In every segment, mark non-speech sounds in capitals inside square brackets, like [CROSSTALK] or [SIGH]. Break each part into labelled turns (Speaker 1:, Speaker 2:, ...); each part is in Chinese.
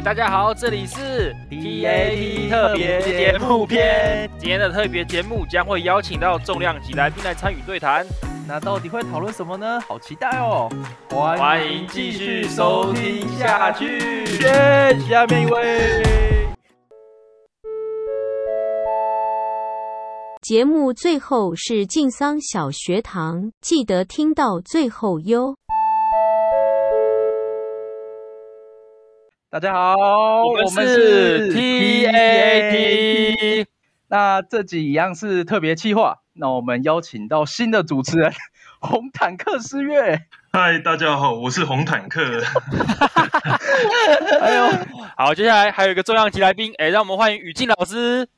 Speaker 1: 嘿，大家好，这里是 TAT 特别节目篇。今天的特别节目将会邀请到重量级来宾来参与对谈。
Speaker 2: 那到底会讨论什么呢？好期待哦！
Speaker 1: 欢迎继续收听下去。
Speaker 2: 下面一位。
Speaker 3: 节目最后是静桑小学堂，记得听到最后哟。
Speaker 2: 大家好，我们是 TAT。那这集一样是特别企划，那我们邀请到新的主持人 [LAUGHS] 红坦克诗月。
Speaker 4: 嗨，大家好，我是红坦克。[LAUGHS]
Speaker 1: 哎呦，好，接下来还有一个重量级来宾，哎，让我们欢迎宇静老师。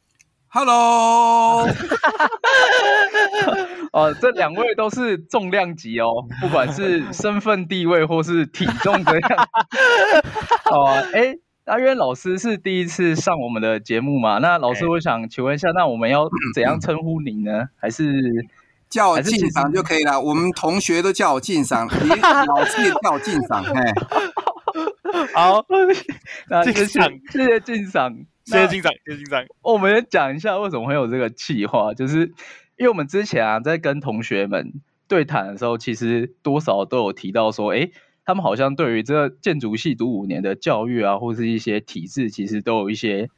Speaker 5: Hello。[LAUGHS]
Speaker 2: 哦，这两位都是重量级哦，不管是身份地位或是体重这样。哦，哎，阿渊老师是第一次上我们的节目嘛？那老师，我想请问一下，那我们要怎样称呼您呢？还是 [LAUGHS]
Speaker 5: 叫我静赏就可以了？我们同学都叫我静赏，你老师也叫我静桑。嘿，[LAUGHS]
Speaker 2: 好，那谢谢谢谢静桑，
Speaker 1: 谢谢金长，谢谢金长。
Speaker 2: 我们讲一下为什么会有这个计划，就是。因为我们之前啊，在跟同学们对谈的时候，其实多少都有提到说，哎，他们好像对于这个建筑系读五年的教育啊，或是一些体制，其实都有一些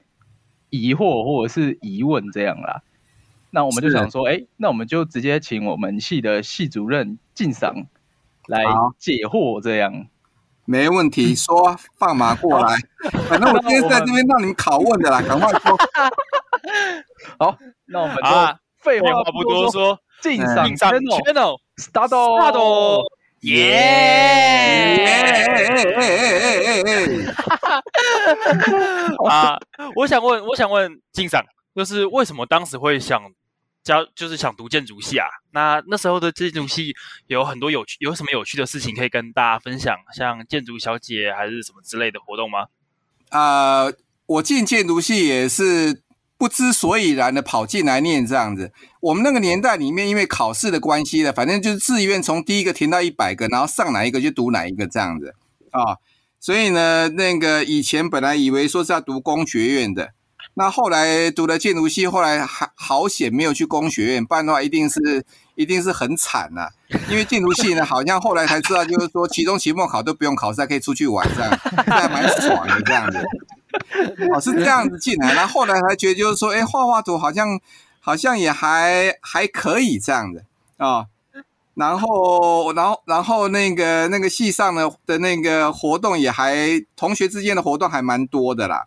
Speaker 2: 疑惑或者是疑问这样啦。那我们就想说，哎，那我们就直接请我们系的系主任进赏来解惑，这样
Speaker 5: 没问题，说放马过来，[LAUGHS] 反正我今天在这边让你们拷问的啦，[LAUGHS] 赶快说。[LAUGHS]
Speaker 2: 好，那我们就。废话不多说，静桑 channel，start，start，
Speaker 1: 耶！啊，我想问，我想问静桑，就是为什么当时会想教，就是想读建筑系啊？那那时候的建筑系有很多有趣，有什么有趣的事情可以跟大家分享？像建筑小姐还是什么之类的活动吗？
Speaker 5: 啊、我进建筑系也是。不知所以然的跑进来念这样子，我们那个年代里面，因为考试的关系的，反正就是志愿从第一个填到一百个，然后上哪一个就读哪一个这样子啊。所以呢，那个以前本来以为说是要读工学院的，那后来读了建筑系，后来还好险没有去工学院，不然的话一定是一定是很惨呐、因为建筑系呢，好像后来才知道，就是说期中、期末考都不用考试，还可以出去玩这样，还蛮爽的这样子。哦，是这样子进来，然后后来才觉得就是说，哎，画画图好像好像也还还可以这样子啊、哦。然后，然后，然后那个那个系上的的那个活动也还，同学之间的活动还蛮多的啦。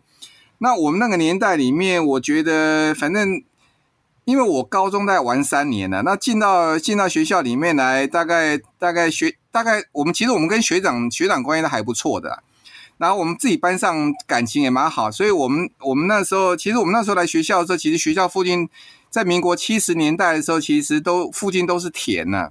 Speaker 5: 那我们那个年代里面，我觉得反正因为我高中在玩三年了，那进到进到学校里面来，大概大概学大概我们其实我们跟学长学长关系都还不错的。然后我们自己班上感情也蛮好，所以我们我们那时候，其实我们那时候来学校的时候，其实学校附近在民国七十年代的时候，其实都附近都是田呢，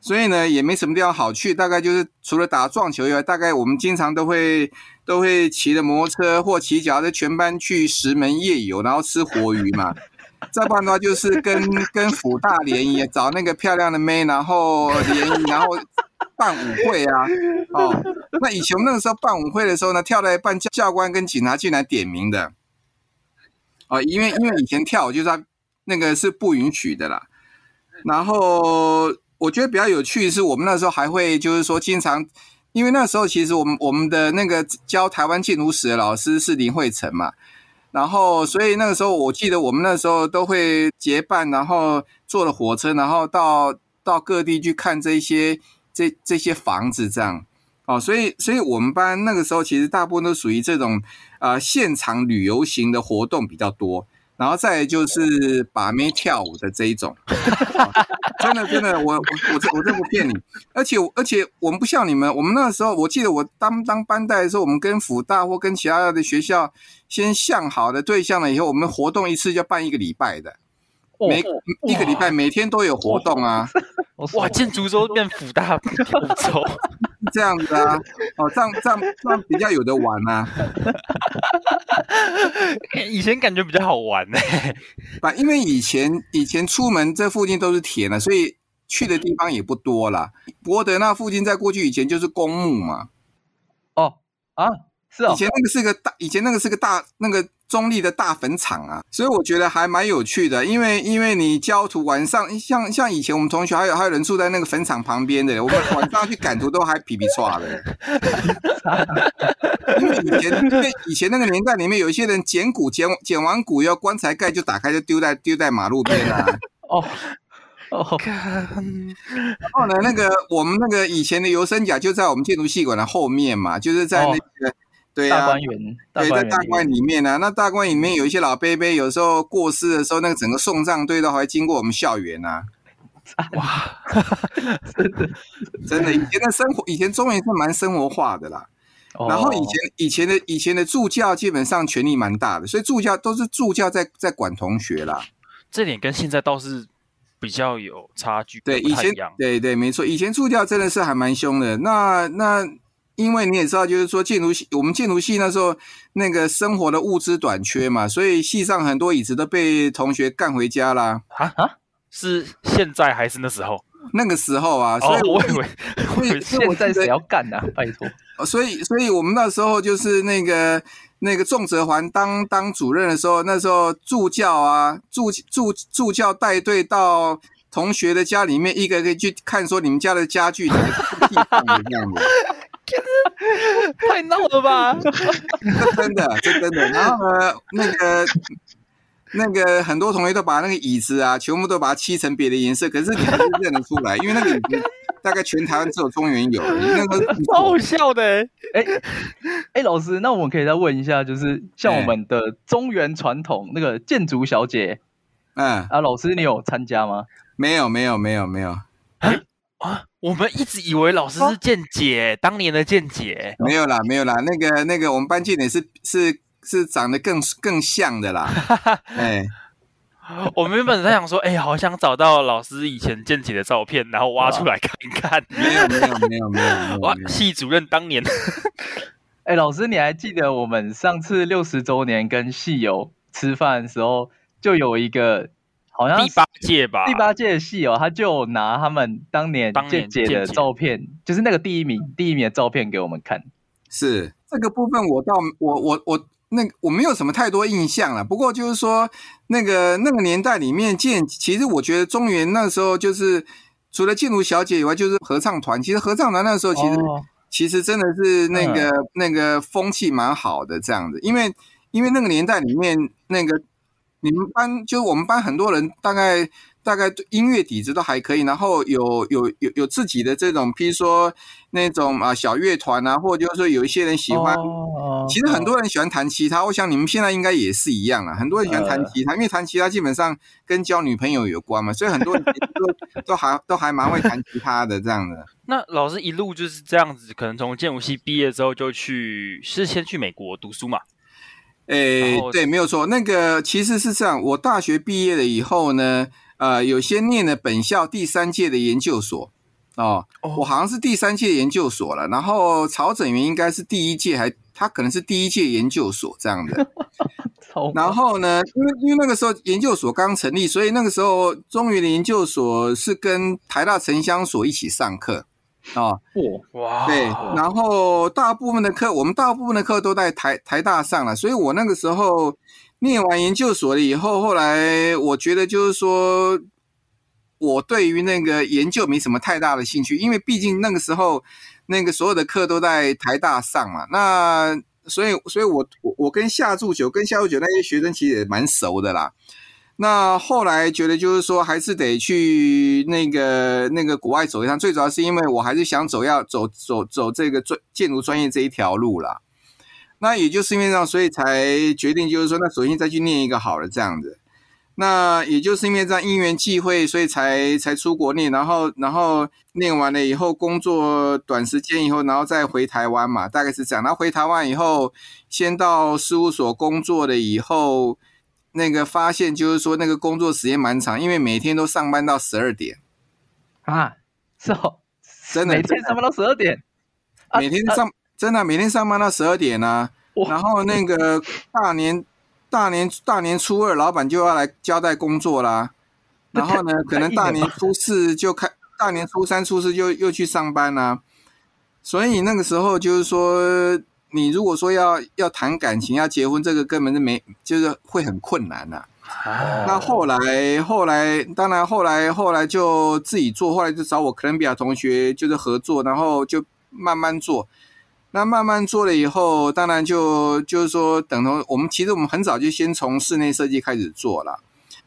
Speaker 5: 所以呢也没什么地方好去，大概就是除了打撞球以外，大概我们经常都会都会骑着摩托车或骑脚踏全班去石门夜游，然后吃活鱼嘛。[LAUGHS] 再不然的话，就是跟 [LAUGHS] 跟辅大联谊，找那个漂亮的妹，然后联谊，然后。办舞会啊，哦，那以前那个时候办舞会的时候呢，跳了一半，教教官跟警察进来点名的，哦，因为因为以前跳就是那个是不允许的啦。然后我觉得比较有趣的是，我们那时候还会就是说经常，因为那时候其实我们我们的那个教台湾建筑史的老师是林慧成嘛，然后所以那个时候我记得我们那时候都会结伴，然后坐了火车，然后到到各地去看这些。这这些房子这样，哦，所以所以我们班那个时候其实大部分都属于这种呃现场旅游型的活动比较多，然后再就是把妹跳舞的这一种，哦、[LAUGHS] 真的真的，我我我这我这不骗你，而且而且我们不像你们，我们那个时候我记得我当当班带的时候，我们跟辅大或跟其他的学校先相好的对象了以后，我们活动一次就要办一个礼拜的。每一个礼拜每天都有活动啊！
Speaker 1: 哇，建竹州变辅大周，[LAUGHS]
Speaker 5: 这样子啊？哦，这样这样这样比较有的玩啊！[LAUGHS]
Speaker 1: 以前感觉比较好玩呢，[LAUGHS]
Speaker 5: 啊，因为以前以前出门这附近都是田了，所以去的地方也不多了。博德那附近在过去以前就是公墓嘛。
Speaker 2: 哦啊，是哦
Speaker 5: 以前那个是个大，以前那个是个大那个中立的大坟场啊，所以我觉得还蛮有趣的。因为因为你焦土晚上，像像以前我们同学还有还有人住在那个坟场旁边的，我们晚上去赶图都还皮皮剉的。[LAUGHS] 因为以前因为以前那个年代里面有一些人捡骨捡捡完骨要棺材盖就打开就丢在丢在马路边啊。
Speaker 2: 哦 [LAUGHS] 哦，
Speaker 1: 看
Speaker 5: 然后呢，那个我们那个以前的游生甲就在我们建筑系馆的后面嘛，就是在那个。对啊，
Speaker 2: 大观园，
Speaker 5: 对，在大观里面呢、啊。那大观里面有一些老伯伯，有时候过世的时候，那个整个送葬队都还会经过我们校园啊。
Speaker 1: 哇，[LAUGHS]
Speaker 2: 真的
Speaker 5: 真的，以前的生活，以前中原是蛮生活化的啦。哦、然后以前以前的以前的助教基本上权力蛮大的，所以助教都是助教在在管同学啦。
Speaker 1: 这点跟现在倒是比较有差距。
Speaker 5: 对，以前对对没错，以前助教真的是还蛮凶的。那那。因为你也知道，就是说建筑系，我们建筑系那时候那个生活的物资短缺嘛，所以系上很多椅子都被同学干回家啦。
Speaker 1: 啊啊，是现在还是那时候？
Speaker 5: 那个时候啊，所以我以为，[LAUGHS]
Speaker 2: 所以现在谁要干呢、啊？拜托。
Speaker 5: 所以，所以我们那时候就是那个那个仲哲环当当主任的时候，那时候助教啊，助助助教带队到同学的家里面，一个一个去看，说你们家的家具哪个地方样的。[LAUGHS]
Speaker 1: 太闹了吧！
Speaker 5: 真的，这真的。然后呢，那个那个很多同学都把那个椅子啊，全部都把它漆成别的颜色，可是你还是认得出来，[LAUGHS] 因为那个椅子大概全台湾只有中原有，那个 [LAUGHS]
Speaker 1: 超好笑的。
Speaker 2: 哎哎，老师，那我们可以再问一下，就是像我们的中原传统那个建筑小姐，
Speaker 5: 嗯
Speaker 2: 啊，老师你有参加吗？
Speaker 5: 没有，没有，没有，没有。
Speaker 1: 啊，我们一直以为老师是健姐，当年的健姐。
Speaker 5: 没有啦，没有啦，那个那个，我们班健姐是是是长得更更像的啦。[LAUGHS] 哎，
Speaker 1: 我们原本在想说，哎，好想找到老师以前健姐的照片，然后挖出来看一看。
Speaker 5: 没有没有没有没有。
Speaker 1: 哇，系主任当年。[LAUGHS]
Speaker 2: 哎，老师，你还记得我们上次六十周年跟系友吃饭的时候，就有一个。好像
Speaker 1: 第八届吧，
Speaker 2: 第八届的戏哦，他就拿他们当年健姐的照片，就是那个第一名第一名的照片给我们看。
Speaker 5: 是这个部分，我倒我我我那个我没有什么太多印象了。不过就是说，那个那个年代里面建，其实我觉得中原那时候就是除了建筑小姐以外，就是合唱团。其实合唱团那时候其实、哦、其实真的是那个、嗯、那个风气蛮好的这样子，因为因为那个年代里面那个。你们班就我们班很多人，大概大概音乐底子都还可以，然后有有有有自己的这种，譬如说那种啊小乐团啊，或者就是说有一些人喜欢，哦、其实很多人喜欢弹吉他。哦、我想你们现在应该也是一样啊，很多人喜欢弹吉他，呃、因为弹吉他基本上跟交女朋友有关嘛，所以很多人都都还都还蛮会弹吉他的这样的。[LAUGHS]
Speaker 1: 那老师一路就是这样子，可能从建筑系毕业之后就去，是先去美国读书嘛？
Speaker 5: 诶，对，没有错。那个其实是这样，我大学毕业了以后呢，呃，有些念了本校第三届的研究所哦，哦我好像是第三届研究所了。然后曹整元应该是第一届，还他可能是第一届研究所这样的。[LAUGHS] 然后呢，因为因为那个时候研究所刚成立，所以那个时候中原的研究所是跟台大城乡所一起上课。哦，
Speaker 1: 哇，
Speaker 5: 对，然后大部分的课，我们大部分的课都在台台大上了，所以我那个时候念完研究所了以后，后来我觉得就是说，我对于那个研究没什么太大的兴趣，因为毕竟那个时候那个所有的课都在台大上嘛，那所以，所以我我我跟夏祝九跟夏祝九那些学生其实也蛮熟的啦。那后来觉得就是说，还是得去那个那个国外走一趟。最主要是因为我还是想走要走走走这个专建筑专业这一条路啦。那也就是因为这样，所以才决定就是说，那首先再去念一个好了这样子。那也就是因为这样因缘际会，所以才才出国念，然后然后念完了以后，工作短时间以后，然后再回台湾嘛，大概是这样。然后回台湾以后，先到事务所工作了以后。那个发现就是说，那个工作时间蛮长，因为每天都上班到十二点
Speaker 2: 啊，是哦，
Speaker 5: 真的，
Speaker 2: 每天上班到十二点，
Speaker 5: 每天上、啊、真的每天上班到十二点啊。然后那个大年大年大年初二，老板就要来交代工作啦。然后呢，可能大年初四就开，大年初三初四就又去上班啦。所以那个时候就是说。你如果说要要谈感情要结婚，这个根本就没，就是会很困难呐、啊。啊、那后来后来，当然后来后来就自己做，后来就找我哥伦比亚同学就是合作，然后就慢慢做。那慢慢做了以后，当然就就是说，等同我们其实我们很早就先从室内设计开始做了。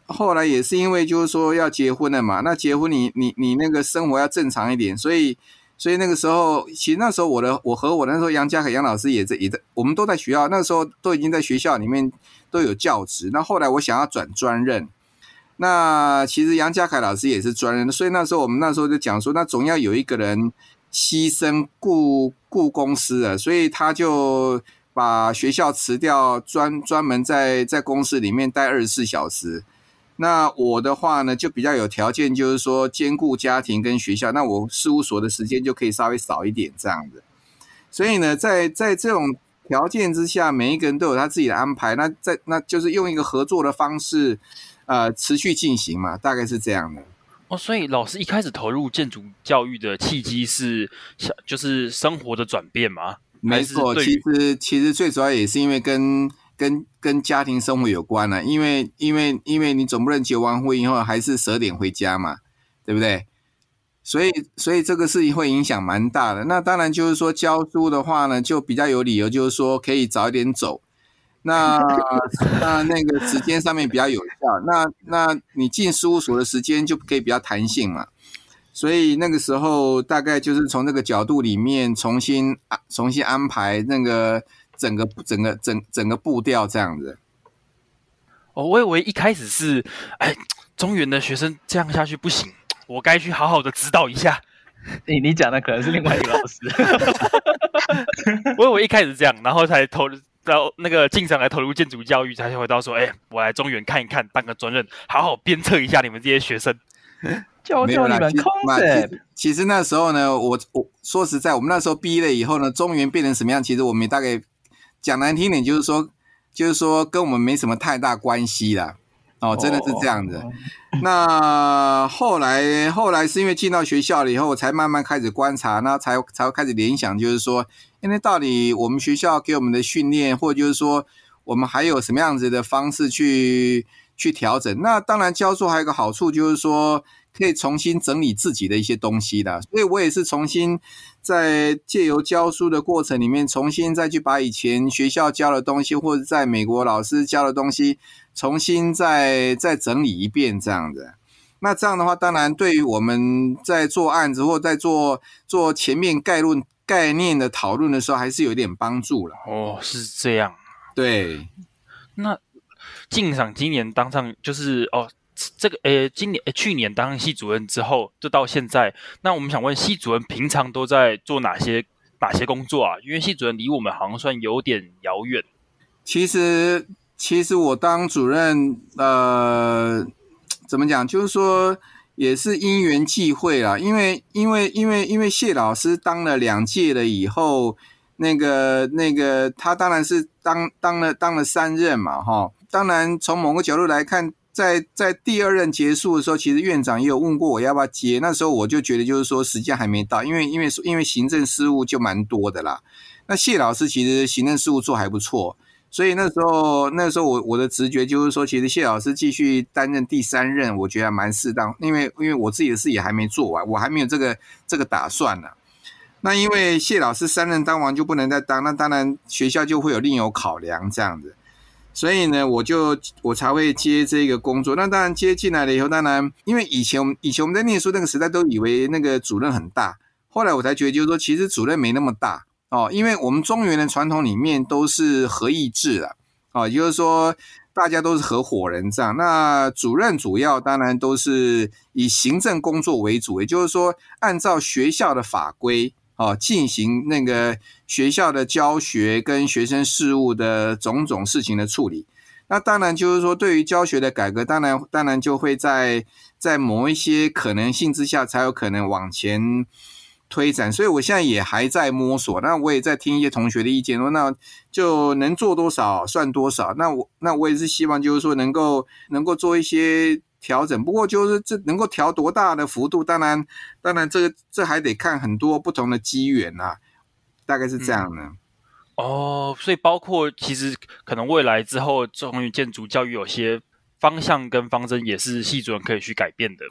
Speaker 5: 后来也是因为就是说要结婚了嘛，那结婚你你你那个生活要正常一点，所以所以那个时候，其实那时候我的我和我那时候杨家凯杨老师也在也在，我们都在学校，那时候都已经在学校里面都有教职。那后来我想要转专任，那其实杨家凯老师也是专任，所以那时候我们那时候就讲说，那总要有一个人牺牲顾顾公司啊，所以他就把学校辞掉，专专门在在公司里面待二十四小时。那我的话呢，就比较有条件，就是说兼顾家庭跟学校，那我事务所的时间就可以稍微少一点这样子。所以呢，在在这种条件之下，每一个人都有他自己的安排。那在那就是用一个合作的方式，呃，持续进行嘛，大概是这样的。
Speaker 1: 哦，所以老师一开始投入建筑教育的契机是，就是生活的转变吗？
Speaker 5: 没错，其实其实最主要也是因为跟。跟跟家庭生活有关了，因为因为因为你总不能结完婚以后还是十二点回家嘛，对不对？所以所以这个事情会影响蛮大的。那当然就是说教书的话呢，就比较有理由，就是说可以早一点走。那 [LAUGHS] 那那个时间上面比较有效。那那你进事务所的时间就可以比较弹性嘛。所以那个时候大概就是从这个角度里面重新重新安排那个。整个整个整整个步调这样子，
Speaker 1: 哦，我以为一开始是，哎，中原的学生这样下去不行，我该去好好的指导一下。
Speaker 2: 你你讲的可能是另外一个老师，[LAUGHS]
Speaker 1: 我以为一开始这样，然后才投到那个进上来投入建筑教育，才回到说，哎，我来中原看一看，当个专任，好好鞭策一下你们这些学生，[LAUGHS]
Speaker 2: 教教你们空子。
Speaker 5: 其实那时候呢，我我说实在，我们那时候毕业了以后呢，中原变成什么样，其实我们也大概。讲难听点，就是说，就是说，跟我们没什么太大关系啦。哦，真的是这样子。Oh. 那后来，后来是因为进到学校了以后，我才慢慢开始观察，那才才会开始联想，就是说，因为到底我们学校给我们的训练，或者就是说，我们还有什么样子的方式去去调整？那当然，教书还有一个好处，就是说。可以重新整理自己的一些东西的，所以我也是重新在借由教书的过程里面，重新再去把以前学校教的东西，或者在美国老师教的东西，重新再再整理一遍这样子。那这样的话，当然对于我们在做案子或在做做前面概论概念的讨论的时候，还是有一点帮助了。
Speaker 1: 哦，是这样。
Speaker 5: 对。
Speaker 1: 那进赏今年当上就是哦。这个呃，今年诶，去年当系主任之后，就到现在。那我们想问，系主任平常都在做哪些哪些工作啊？因为系主任离我们好像算有点遥远。
Speaker 5: 其实，其实我当主任，呃，怎么讲？就是说，也是因缘际会啦。因为，因为，因为，因为谢老师当了两届了以后，那个，那个，他当然是当当了当了三任嘛，哈。当然，从某个角度来看。在在第二任结束的时候，其实院长也有问过我要不要接。那时候我就觉得就是说时间还没到，因为因为因为行政事务就蛮多的啦。那谢老师其实行政事务做还不错，所以那时候那时候我我的直觉就是说，其实谢老师继续担任第三任，我觉得蛮适当。因为因为我自己的事也还没做完，我还没有这个这个打算呢。那因为谢老师三任当完就不能再当，那当然学校就会有另有考量这样子。所以呢，我就我才会接这个工作。那当然接进来了以后，当然因为以前我们以前我们在念书那个时代都以为那个主任很大，后来我才觉得就是说，其实主任没那么大哦，因为我们中原的传统里面都是合议制的哦，也就是说大家都是合伙人这样。那主任主要当然都是以行政工作为主，也就是说按照学校的法规。哦，进行那个学校的教学跟学生事务的种种事情的处理。那当然就是说，对于教学的改革，当然当然就会在在某一些可能性之下，才有可能往前推展。所以我现在也还在摸索。那我也在听一些同学的意见，说那就能做多少算多少。那我那我也是希望，就是说能够能够做一些。调整，不过就是这能够调多大的幅度，当然，当然这个这还得看很多不同的机缘呐，大概是这样的。
Speaker 1: 哦，所以包括其实可能未来之后，中原建筑教育有些方向跟方针也是系主任可以去改变的。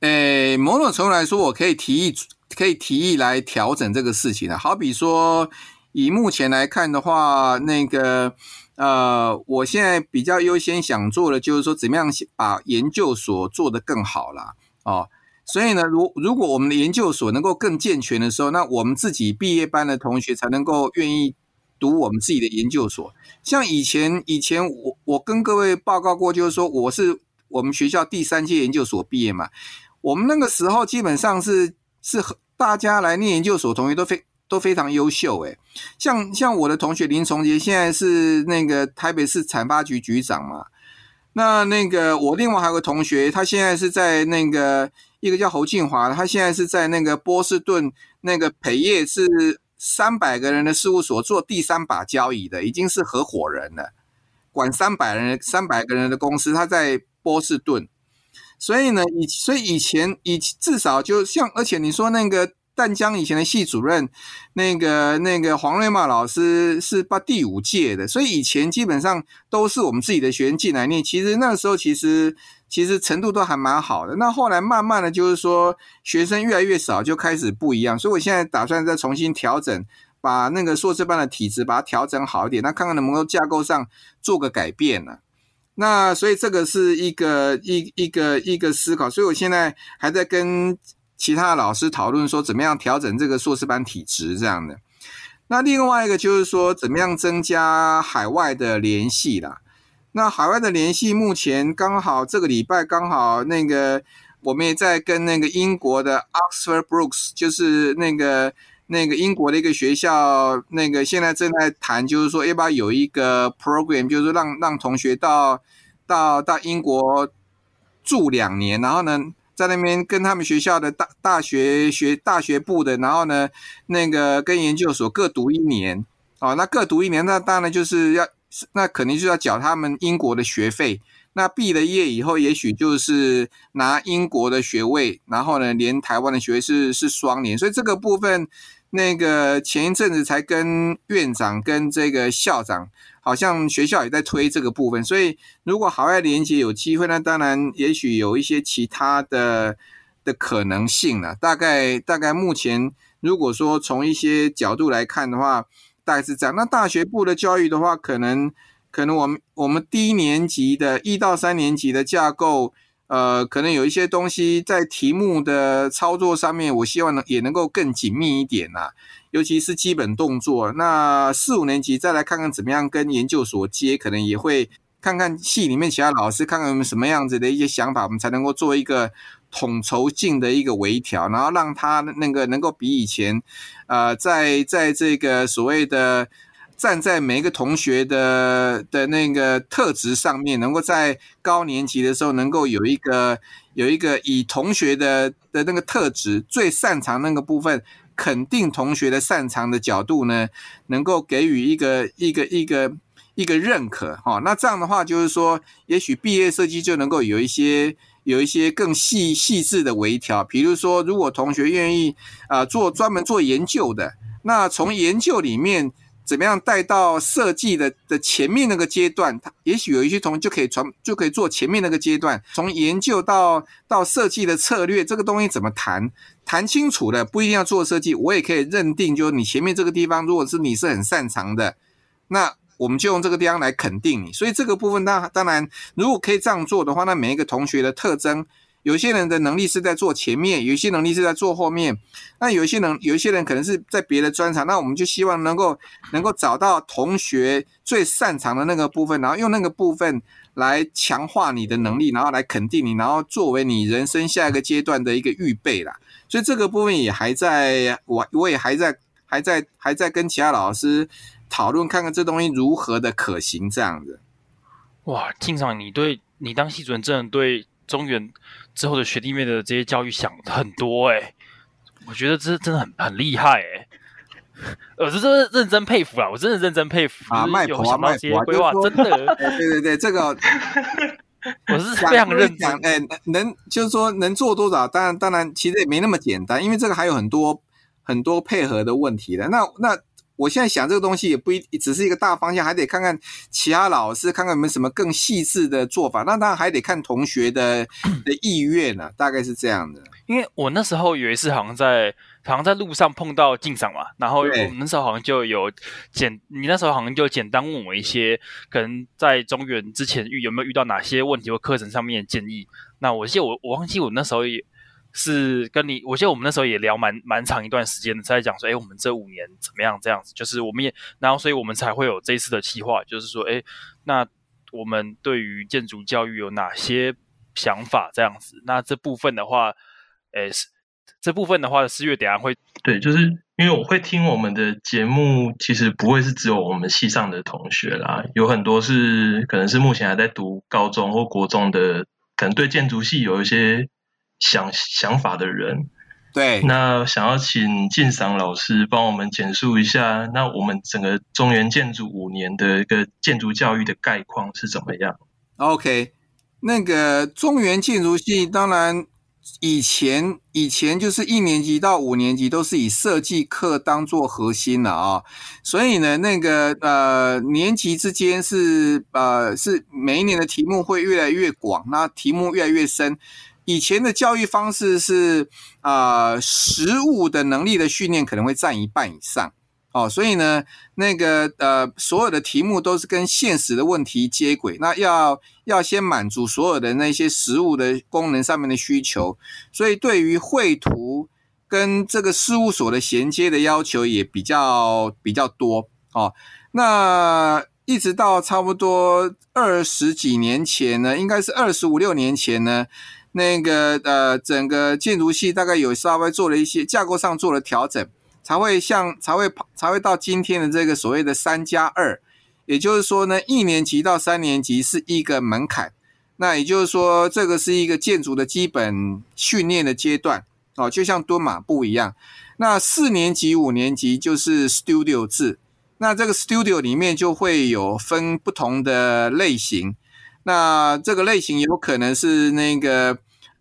Speaker 5: 诶，某种程度来说，我可以提议，可以提议来调整这个事情的。好比说，以目前来看的话，那个呃，我现在比较优先想做的，就是说怎么样把研究所做得更好啦。哦。所以呢，如如果我们的研究所能够更健全的时候，那我们自己毕业班的同学才能够愿意读我们自己的研究所。像以前，以前我我跟各位报告过，就是说我是我们学校第三届研究所毕业嘛。我们那个时候基本上是是大家来念研究所，同学都非都非常优秀诶。像像我的同学林崇杰，现在是那个台北市产发局局长嘛。那那个我另外还有个同学，他现在是在那个。一个叫侯庆华，他现在是在那个波士顿那个培业是三百个人的事务所做第三把交椅的，已经是合伙人了，管三百人三百个人的公司，他在波士顿，所以呢，以所以以前以至少就像，而且你说那个。淡江以前的系主任，那个那个黄瑞茂老师是把第五届的，所以以前基本上都是我们自己的学生进来念。其实那时候其实其实程度都还蛮好的。那后来慢慢的就是说学生越来越少，就开始不一样。所以我现在打算再重新调整，把那个硕士班的体质把它调整好一点，那看看能不能够架构上做个改变呢？那所以这个是一个一一个一个思考。所以我现在还在跟。其他老师讨论说，怎么样调整这个硕士班体质这样的。那另外一个就是说，怎么样增加海外的联系啦。那海外的联系，目前刚好这个礼拜刚好那个，我们也在跟那个英国的 Oxford Brookes，就是那个那个英国的一个学校，那个现在正在谈，就是说要不要有一个 program，就是让让同学到到到英国住两年，然后呢，在那边跟他们学校的大大学学大学部的，然后呢，那个跟研究所各读一年，哦，那各读一年，那当然就是要，那肯定就要缴他们英国的学费。那毕了业以后，也许就是拿英国的学位，然后呢，连台湾的学位是是双年。所以这个部分，那个前一阵子才跟院长跟这个校长。好像学校也在推这个部分，所以如果海外连结有机会，那当然也许有一些其他的的可能性了。大概大概目前，如果说从一些角度来看的话，大概是这样。那大学部的教育的话，可能可能我们我们低年级的一到三年级的架构，呃，可能有一些东西在题目的操作上面，我希望能也能够更紧密一点呐。尤其是基本动作，那四五年级再来看看怎么样跟研究所接，可能也会看看系里面其他老师看看我们什么样子的一些想法，我们才能够做一个统筹性的一个微调，然后让他那个能够比以前，呃，在在这个所谓的站在每一个同学的的那个特质上面，能够在高年级的时候能够有一个有一个以同学的的那个特质最擅长那个部分。肯定同学的擅长的角度呢，能够给予一个一个一个一个认可哈。那这样的话，就是说，也许毕业设计就能够有一些有一些更细细致的微调。比如说，如果同学愿意啊、做专门做研究的，那从研究里面。怎么样带到设计的的前面那个阶段？他也许有一些同学就可以传，就可以做前面那个阶段，从研究到到设计的策略，这个东西怎么谈？谈清楚了，不一定要做设计，我也可以认定，就是你前面这个地方，如果是你是很擅长的，那我们就用这个地方来肯定你。所以这个部分，当当然，如果可以这样做的话，那每一个同学的特征。有些人的能力是在做前面，有些能力是在做后面。那有些人，有些人可能是在别的专长。那我们就希望能够能够找到同学最擅长的那个部分，然后用那个部分来强化你的能力，然后来肯定你，然后作为你人生下一个阶段的一个预备啦。所以这个部分也还在，我我也还在还在还在跟其他老师讨论，看看这东西如何的可行这样子。
Speaker 1: 哇，经常，你对你当系主任真的对中原之后的学弟妹的这些教育想很多哎、欸，我觉得这真的很很厉害哎、欸，我是真的认真佩服啊，我真的认真佩服
Speaker 5: 啊，卖婆啊卖婆，规划
Speaker 1: 真的，[LAUGHS]
Speaker 5: 对对对，这个 [LAUGHS]
Speaker 1: 我是非常认真。
Speaker 5: 哎，能就是说能做多少，当然当然其实也没那么简单，因为这个还有很多很多配合的问题的。那那我现在想这个东西也不一只是一个大方向，还得看看其他老师，看看有没有什么更细致的做法。那当然还得看同学的 [CLEARS THROAT] 的意愿呢、啊，大概是这样的。
Speaker 1: 因为我那时候有一次好像在好像在路上碰到静赏嘛，然后我那时候好像就有简，你那时候好像就简单问我一些可能在中原之前遇有没有遇到哪些问题或课程上面的建议。那我记得我我忘记我那时候也是跟你，我记得我们那时候也聊蛮蛮长一段时间的，在讲说，哎，我们这五年怎么样这样子，就是我们也然后所以我们才会有这一次的计划，就是说，哎，那我们对于建筑教育有哪些想法这样子？那这部分的话。诶，这部分的话，四月等下会
Speaker 4: 对，就是因为我会听我们的节目，其实不会是只有我们系上的同学啦，有很多是可能是目前还在读高中或国中的，可能对建筑系有一些想想法的人。
Speaker 5: 对，
Speaker 4: 那想要请晋赏老师帮我们简述一下，那我们整个中原建筑五年的一个建筑教育的概况是怎么样
Speaker 5: ？OK，那个中原建筑系当然。以前以前就是一年级到五年级都是以设计课当做核心的啊，所以呢，那个呃年级之间是呃是每一年的题目会越来越广，那题目越来越深。以前的教育方式是啊、呃，实务的能力的训练可能会占一半以上。哦，所以呢，那个呃，所有的题目都是跟现实的问题接轨，那要要先满足所有的那些实务的功能上面的需求，所以对于绘图跟这个事务所的衔接的要求也比较比较多哦。那一直到差不多二十几年前呢，应该是二十五六年前呢，那个呃，整个建筑系大概有稍微做了一些架构上做了调整。才会像才会才会到今天的这个所谓的三加二，也就是说呢，一年级到三年级是一个门槛，那也就是说，这个是一个建筑的基本训练的阶段哦，就像蹲马步一样。那四年级、五年级就是 studio 制，那这个 studio 里面就会有分不同的类型，那这个类型有可能是那个。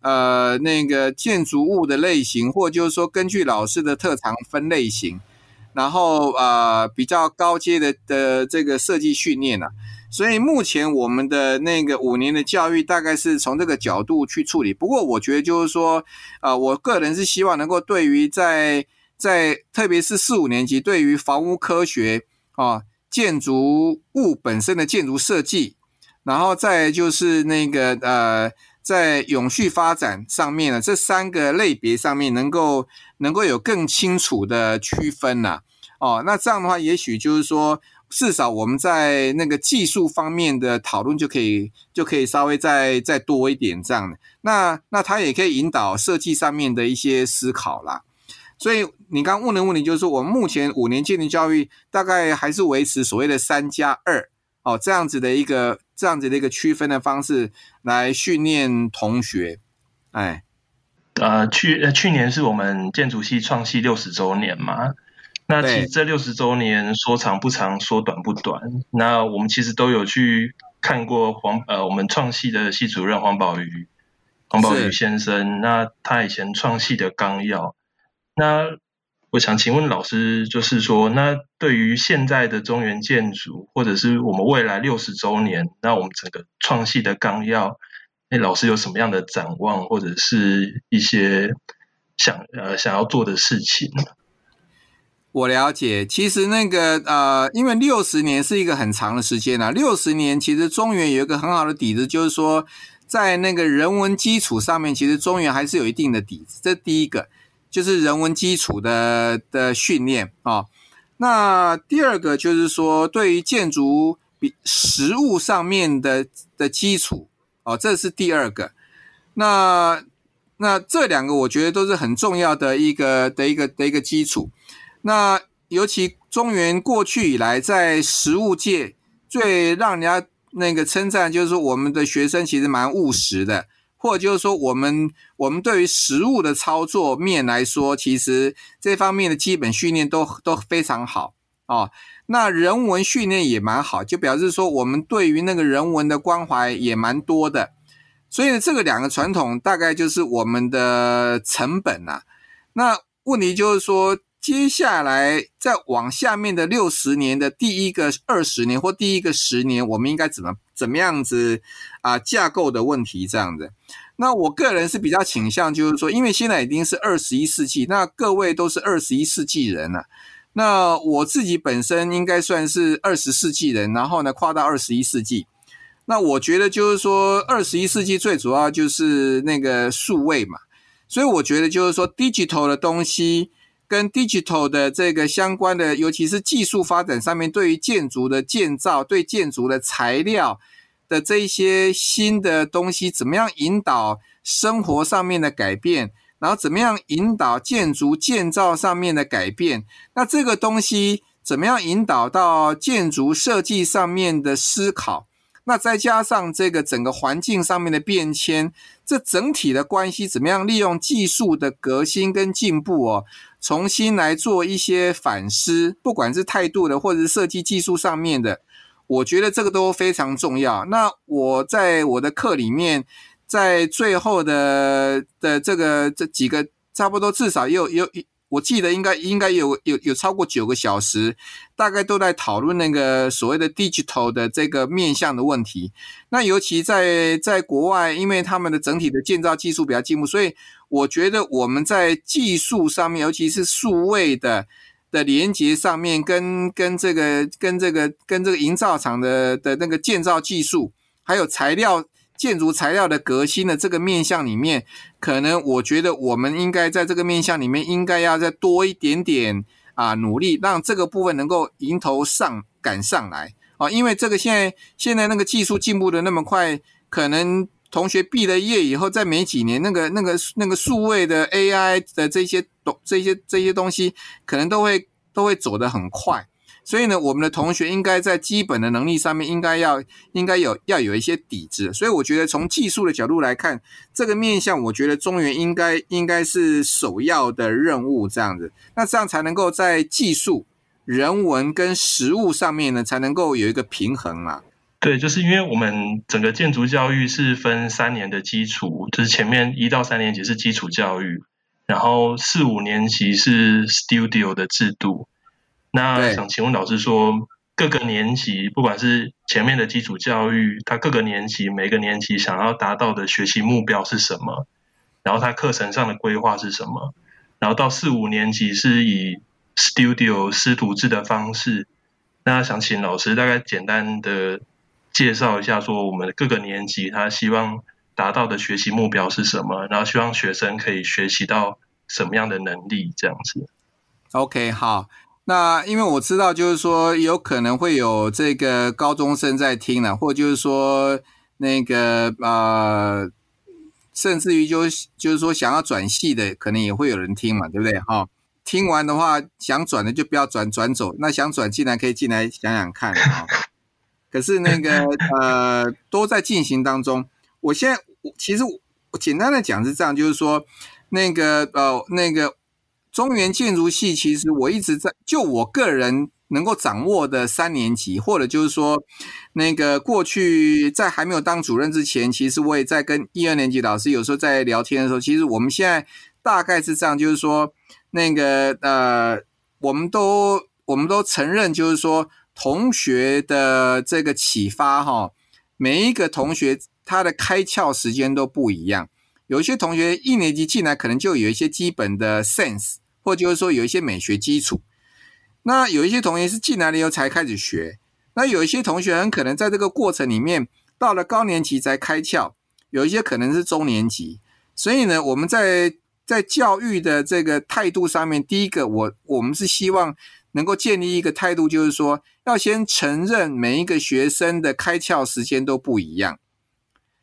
Speaker 5: 呃，那个建筑物的类型，或就是说根据老师的特长分类型，然后呃比较高阶的的这个设计训练啊，所以目前我们的那个五年的教育大概是从这个角度去处理。不过我觉得就是说，啊、呃，我个人是希望能够对于在在特别是四五年级，对于房屋科学啊，建筑物本身的建筑设计，然后再就是那个呃。在永续发展上面呢，这三个类别上面能够能够有更清楚的区分呐，哦，那这样的话，也许就是说，至少我们在那个技术方面的讨论就可以就可以稍微再再多一点这样的，那那它也可以引导设计上面的一些思考啦。所以你刚问的问题就是说，我们目前五年建筑教育大概还是维持所谓的三加二哦这样子的一个。这样子的一个区分的方式来训练同学，哎，
Speaker 4: 呃，去去年是我们建筑系创系六十周年嘛，那其实这六十周年说长不长，说短不短。那我们其实都有去看过黄呃，我们创系的系主任黄宝瑜，黄宝瑜先生，那他以前创系的纲要，那。我想请问老师，就是说，那对于现在的中原建筑，或者是我们未来六十周年，那我们整个创系的纲要，那老师有什么样的展望，或者是一些想呃想要做的事情？
Speaker 5: 我了解，其实那个呃，因为六十年是一个很长的时间啊，六十年其实中原有一个很好的底子，就是说，在那个人文基础上面，其实中原还是有一定的底子，这第一个。就是人文基础的的训练啊，那第二个就是说，对于建筑比实物上面的的基础哦，这是第二个。那那这两个我觉得都是很重要的一个的一个的一个基础。那尤其中原过去以来在实物界最让人家那个称赞，就是我们的学生其实蛮务实的。或者就是说，我们我们对于实物的操作面来说，其实这方面的基本训练都都非常好哦。那人文训练也蛮好，就表示说我们对于那个人文的关怀也蛮多的。所以呢，这个两个传统大概就是我们的成本呐、啊。那问题就是说，接下来再往下面的六十年的第一个二十年或第一个十年，我们应该怎么怎么样子啊架构的问题这样子。那我个人是比较倾向，就是说，因为现在已经是二十一世纪，那各位都是二十一世纪人了。那我自己本身应该算是二十世纪人，然后呢跨到二十一世纪。那我觉得就是说，二十一世纪最主要就是那个数位嘛，所以我觉得就是说，digital 的东西跟 digital 的这个相关的，尤其是技术发展上面，对于建筑的建造、对建筑的材料。的这一些新的东西，怎么样引导生活上面的改变？然后怎么样引导建筑建造上面的改变？那这个东西怎么样引导到建筑设计上面的思考？那再加上这个整个环境上面的变迁，这整体的关系怎么样利用技术的革新跟进步哦，重新来做一些反思，不管是态度的，或者是设计技术上面的。我觉得这个都非常重要。那我在我的课里面，在最后的的这个这几个，差不多至少也有有，我记得应该应该有有有超过九个小时，大概都在讨论那个所谓的 digital 的这个面向的问题。那尤其在在国外，因为他们的整体的建造技术比较进步，所以我觉得我们在技术上面，尤其是数位的。的连接上面跟跟这个跟这个跟这个营造厂的的那个建造技术，还有材料建筑材料的革新的这个面向里面，可能我觉得我们应该在这个面向里面应该要再多一点点啊努力，让这个部分能够迎头上赶上来啊，因为这个现在现在那个技术进步的那么快，可能。同学毕了业以后，在没几年，那个、那个、那个数位的 AI 的这些东、这些、这些东西，可能都会都会走得很快。所以呢，我们的同学应该在基本的能力上面，应该要应该有要有一些底子。所以我觉得，从技术的角度来看，这个面向，我觉得中原应该应该是首要的任务，这样子。那这样才能够在技术、人文跟实务上面呢，才能够有一个平衡嘛。
Speaker 4: 对，就是因为我们整个建筑教育是分三年的基础，就是前面一到三年级是基础教育，然后四五年级是 Studio 的制度。那想请问老师说，各个年级不管是前面的基础教育，它各个年级每个年级想要达到的学习目标是什么？然后它课程上的规划是什么？然后到四五年级是以 Studio 师徒制的方式。那想请老师大概简单的。介绍一下，说我们各个年级他希望达到的学习目标是什么，然后希望学生可以学习到什么样的能力，这样子。
Speaker 5: OK，好，那因为我知道，就是说有可能会有这个高中生在听了，或就是说那个呃，甚至于就就是说想要转系的，可能也会有人听嘛，对不对？哈，听完的话想转的就不要转转走，那想转进来可以进来想想看啊。[LAUGHS] 可是那个呃，都在进行当中。我现在其实我简单的讲是这样，就是说那个呃那个中原建筑系，其实我一直在就我个人能够掌握的三年级，或者就是说那个过去在还没有当主任之前，其实我也在跟一二年级老师有时候在聊天的时候，其实我们现在大概是这样，就是说那个呃，我们都我们都承认，就是说。同学的这个启发哈，每一个同学他的开窍时间都不一样。有些同学一年级进来可能就有一些基本的 sense，或就是说有一些美学基础。那有一些同学是进来了以后才开始学。那有一些同学很可能在这个过程里面到了高年级才开窍，有一些可能是中年级。所以呢，我们在在教育的这个态度上面，第一个我我们是希望。能够建立一个态度，就是说要先承认每一个学生的开窍时间都不一样，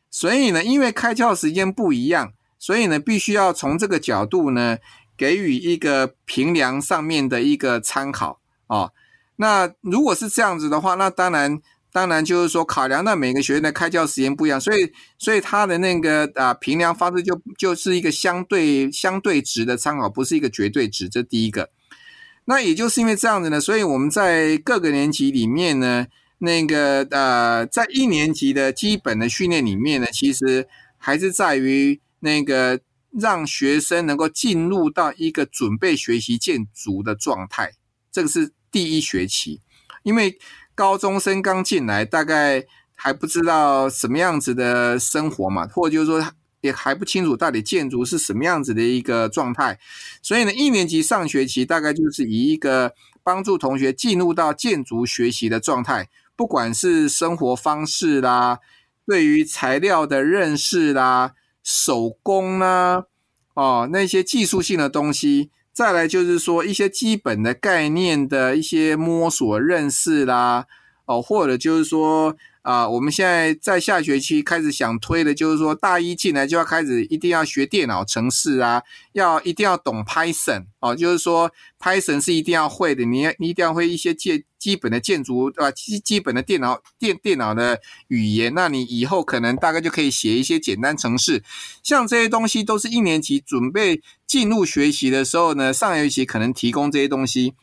Speaker 5: 所以呢，因为开窍时间不一样，所以呢，必须要从这个角度呢，给予一个评量上面的一个参考哦。那如果是这样子的话，那当然，当然就是说考量到每个学院的开教时间不一样，所以，所以他的那个啊评量方式就就是一个相对相对值的参考，不是一个绝对值。这第一个。那也就是因为这样子呢，所以我们在各个年级里面呢，那个呃，在一年级的基本的训练里面呢，其实还是在于那个让学生能够进入到一个准备学习建筑的状态，这个是第一学期，因为高中生刚进来，大概还不知道什么样子的生活嘛，或者就是说也还不清楚到底建筑是什么样子的一个状态，所以呢，一年级上学期大概就是以一个帮助同学进入到建筑学习的状态，不管是生活方式啦，对于材料的认识啦。手工呢，哦，那些技术性的东西，再来就是说一些基本的概念的一些摸索认识啦，哦，或者就是说。啊，我们现在在下学期开始想推的，就是说大一进来就要开始一定要学电脑程式啊，要一定要懂 Python 哦，就是说 Python 是一定要会的，你你一定要会一些介基本的建筑啊，基基本的电脑电电脑的语言，那你以后可能大概就可以写一些简单程式，像这些东西都是一年级准备进入学习的时候呢，上学期可能提供这些东西，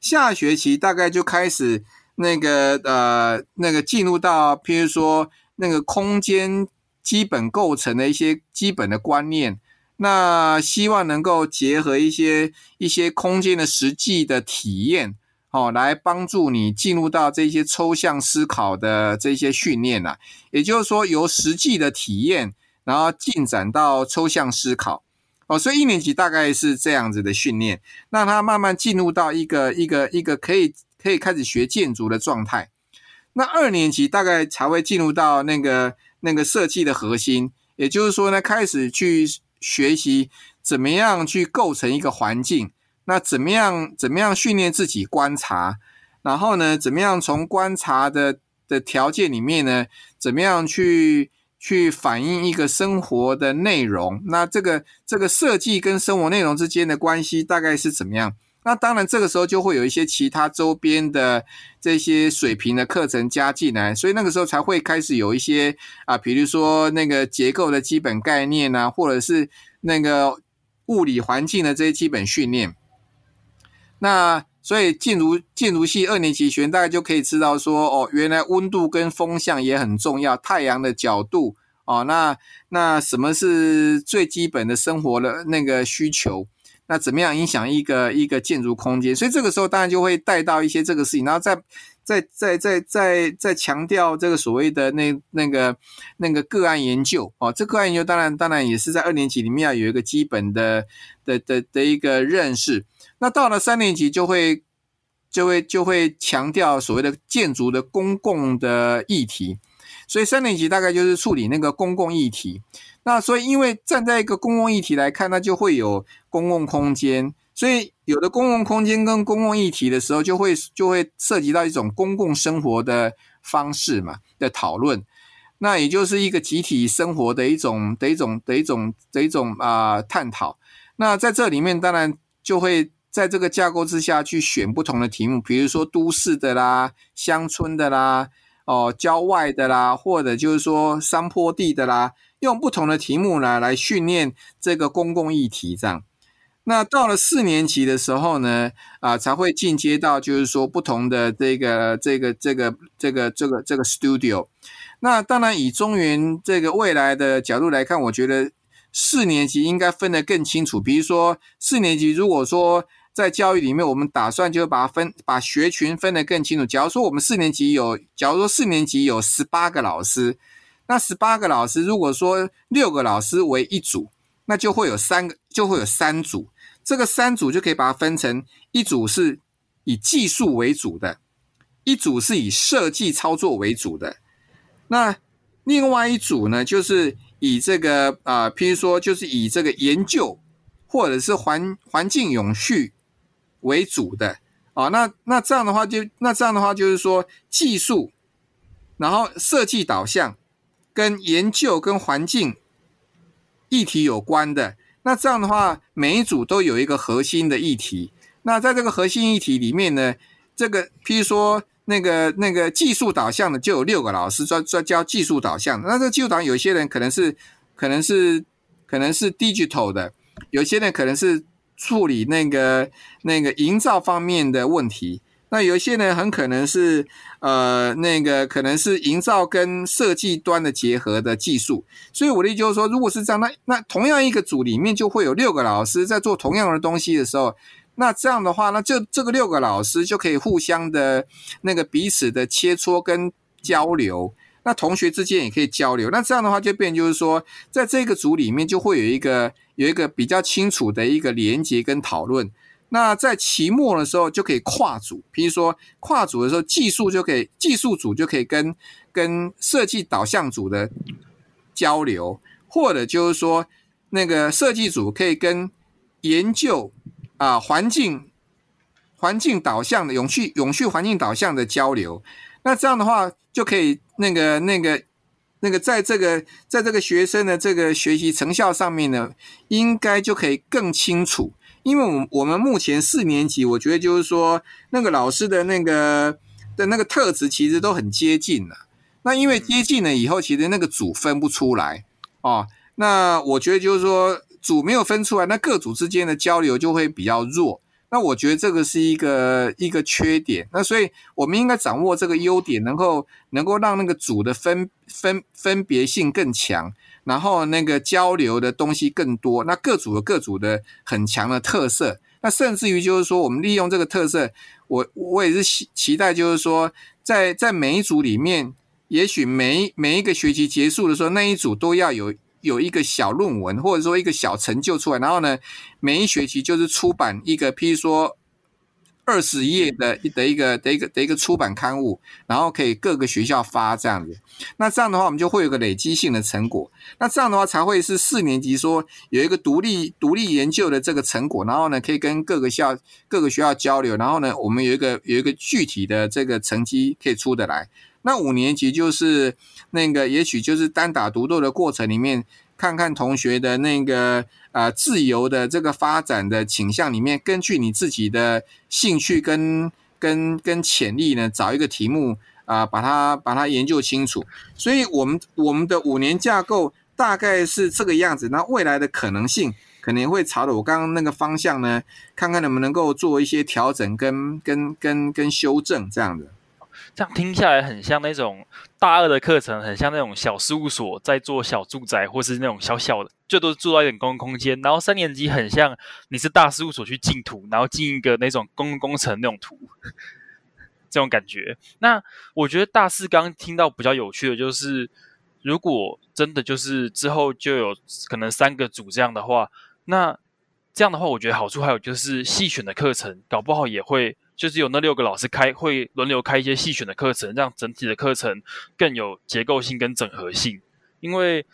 Speaker 5: 下学期大概就开始。那个呃，那个进入到，譬如说那个空间基本构成的一些基本的观念，那希望能够结合一些一些空间的实际的体验，哦，来帮助你进入到这些抽象思考的这些训练呐。也就是说，由实际的体验，然后进展到抽象思考，哦，所以一年级大概是这样子的训练，让他慢慢进入到一个一个一个可以。可以开始学建筑的状态，那二年级大概才会进入到那个那个设计的核心，也就是说呢，开始去学习怎么样去构成一个环境，那怎么样怎么样训练自己观察，然后呢，怎么样从观察的的条件里面呢，怎么样去去反映一个生活的内容，那这个这个设计跟生活内容之间的关系大概是怎么样？那当然，这个时候就会有一些其他周边的这些水平的课程加进来，所以那个时候才会开始有一些啊，比如说那个结构的基本概念啊，或者是那个物理环境的这些基本训练。那所以建筑建筑系二年级学员大概就可以知道说，哦，原来温度跟风向也很重要，太阳的角度哦，那那什么是最基本的生活的那个需求？那怎么样影响一个一个建筑空间？所以这个时候当然就会带到一些这个事情，然后再再再再再再强调这个所谓的那那个那个个案研究哦。这个案研究当然当然也是在二年级里面要有一个基本的的的的一个认识。那到了三年级就会就会就会强调所谓的建筑的公共的议题。所以三年级大概就是处理那个公共议题。那所以，因为站在一个公共议题来看，那就会有公共空间。所以，有的公共空间跟公共议题的时候，就会就会涉及到一种公共生活的方式嘛的讨论。那也就是一个集体生活的一种的一种的一种的一种啊、探讨。那在这里面，当然就会在这个架构之下去选不同的题目，比如说都市的啦、乡村的啦、哦郊外的啦，或者就是说山坡地的啦。用不同的题目呢来训练这个公共议题，这样。那到了四年级的时候呢，啊，才会进阶到就是说不同的这个这个这个这个这个这个 studio。那当然以中原这个未来的角度来看，我觉得四年级应该分得更清楚。比如说四年级，如果说在教育里面，我们打算就是把它分把学群分得更清楚。假如说我们四年级有，假如说四年级有十八个老师。那十八个老师，如果说六个老师为一组，那就会有三个，就会有三组。这个三组就可以把它分成一组是以技术为主的，一组是以设计操作为主的。那另外一组呢，就是以这个啊、譬如说，就是以这个研究或者是环环境永续为主的啊。那那这样的话就，那这样的话就是说技术，然后设计导向。跟研究跟环境议题有关的，那这样的话，每一组都有一个核心的议题。那在这个核心议题里面呢，这个譬如说那个那个技术导向的，就有六个老师专专教技术导向。那这个技术导向，有些人可能是可能是可能是 digital 的，有些人可能是处理那个那个营造方面的问题。那有一些呢，很可能是呃那个可能是营造跟设计端的结合的技术。所以我的意思就是说，如果是这样，那那同样一个组里面就会有六个老师在做同样的东西的时候，那这样的话，那就这个六个老师就可以互相的那个彼此的切磋跟交流。那同学之间也可以交流。那这样的话就变就是说，在这个组里面就会有一个有一个比较清楚的一个连接跟讨论。那在期末的时候就可以跨组，比如说跨组的时候，技术就可以技术组就可以跟跟设计导向组的交流，或者就是说那个设计组可以跟研究啊环境环境导向的永续永续环境导向的交流。那这样的话就可以那个那个那个在这个在这个学生的这个学习成效上面呢，应该就可以更清楚。因为我我们目前四年级，我觉得就是说，那个老师的那个的那个特质其实都很接近了。那因为接近了以后，其实那个组分不出来哦。那我觉得就是说，组没有分出来，那各组之间的交流就会比较弱。那我觉得这个是一个一个缺点。那所以我们应该掌握这个优点，能够能够让那个组的分分分别性更强。然后那个交流的东西更多，那各组有各组的很强的特色，那甚至于就是说，我们利用这个特色，我我也是期期待，就是说，在在每一组里面，也许每每一个学期结束的时候，那一组都要有有一个小论文，或者说一个小成就出来，然后呢，每一学期就是出版一个，譬如说。二十页的的一个的一个的一个出版刊物，然后可以各个学校发这样子。那这样的话，我们就会有个累积性的成果。那这样的话，才会是四年级说有一个独立独立研究的这个成果，然后呢，可以跟各个校各个学校交流，然后呢，我们有一个有一个具体的这个成绩可以出得来。那五年级就是那个，也许就是单打独斗的过程里面。看看同学的那个呃自由的这个发展的倾向里面，根据你自己的兴趣跟跟跟潜力呢，找一个题目啊，把它把它研究清楚。所以，我们我们的五年架构大概是这个样子。那未来的可能性可能会朝着我刚刚那个方向呢，看看能不能够做一些调整跟跟跟跟修正这样子。
Speaker 1: 这样听下来很像那种大二的课程，很像那种小事务所在做小住宅，或是那种小小的，最多住到一点公共空间。然后三年级很像你是大事务所去进图，然后进一个那种公共工程那种图，[LAUGHS] 这种感觉。那我觉得大四刚听到比较有趣的就是，如果真的就是之后就有可能三个组这样的话，那这样的话，我觉得好处还有就是细选的课程，搞不好也会。就是有那六个老师开会轮流开一些细选的课程，让整体的课程更有结构性跟整合性。因为，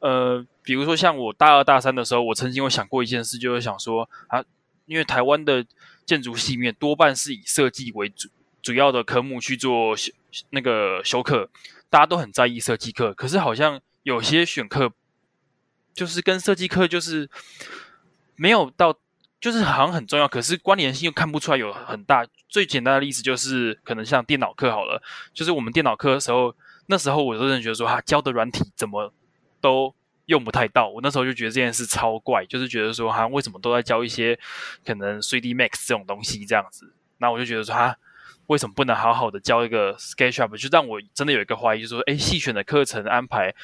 Speaker 1: 呃，比如说像我大二大三的时候，我曾经有想过一件事，就是想说啊，因为台湾的建筑系面多半是以设计为主主要的科目去做修那个修课，大家都很在意设计课，可是好像有些选课就是跟设计课就是没有到。就是好像很重要，可是关联性又看不出来有很大。最简单的例子就是，可能像电脑课好了，就是我们电脑课的时候，那时候我都认觉得说，他教的软体怎么都用不太到。我那时候就觉得这件事超怪，就是觉得说，好像为什么都在教一些可能 3D Max 这种东西这样子。那我就觉得说，他为什么不能好好的教一个 SketchUp？就让我真的有一个怀疑，就说，哎，细选的课程安排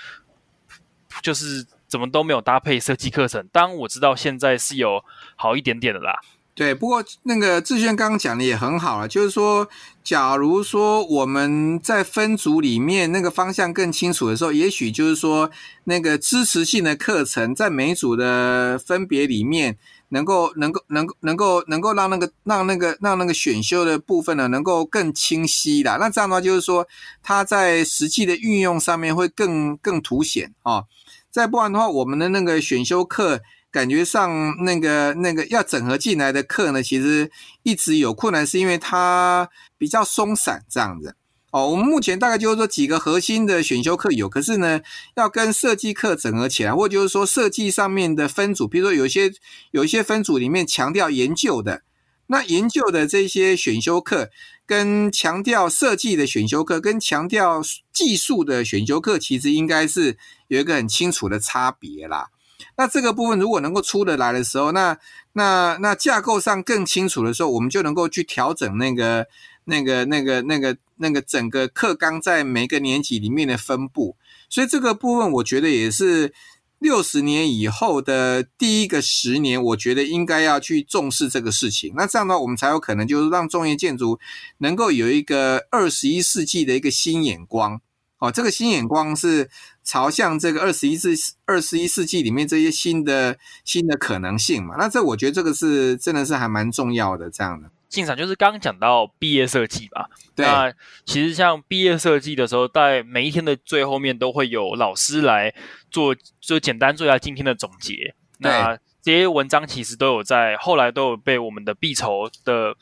Speaker 1: 就是。怎么都没有搭配设计课程？当我知道现在是有好一点点的啦。
Speaker 5: 对，不过那个志轩刚刚讲的也很好了，就是说，假如说我们在分组里面那个方向更清楚的时候，也许就是说，那个支持性的课程在每组的分别里面，能够能够能够能够能够让那个让那个让那个选修的部分呢，能够更清晰啦。那这样的话，就是说，它在实际的运用上面会更更凸显啊。再不然的话，我们的那个选修课感觉上那个那个要整合进来的课呢，其实一直有困难，是因为它比较松散这样子。哦，我们目前大概就是说几个核心的选修课有，可是呢，要跟设计课整合起来，或者就是说设计上面的分组，比如说有些有一些分组里面强调研究的，那研究的这些选修课。跟强调设计的选修课，跟强调技术的选修课，其实应该是有一个很清楚的差别啦。那这个部分如果能够出得来的时候，那那那架构上更清楚的时候，我们就能够去调整那个那个、那个、那个、那个整个课纲在每个年级里面的分布，所以这个部分我觉得也是六十年以后的第一个十年，我觉得应该要去重视这个事情。那这样的话，我们才有可能就是让中原建筑能够有一个二十一世纪的一个新眼光。哦，这个新眼光是朝向这个二十一世二十一世纪里面这些新的新的可能性嘛？那这我觉得这个是真的是还蛮重要的，这样的。
Speaker 1: 进场就是刚刚讲到毕业设计吧？
Speaker 5: 对。
Speaker 1: 那其实像毕业设计的时候，在每一天的最后面都会有老师来做，就简单做一下今天的总结。那这些文章其实都有在后来都有被我们的必筹的。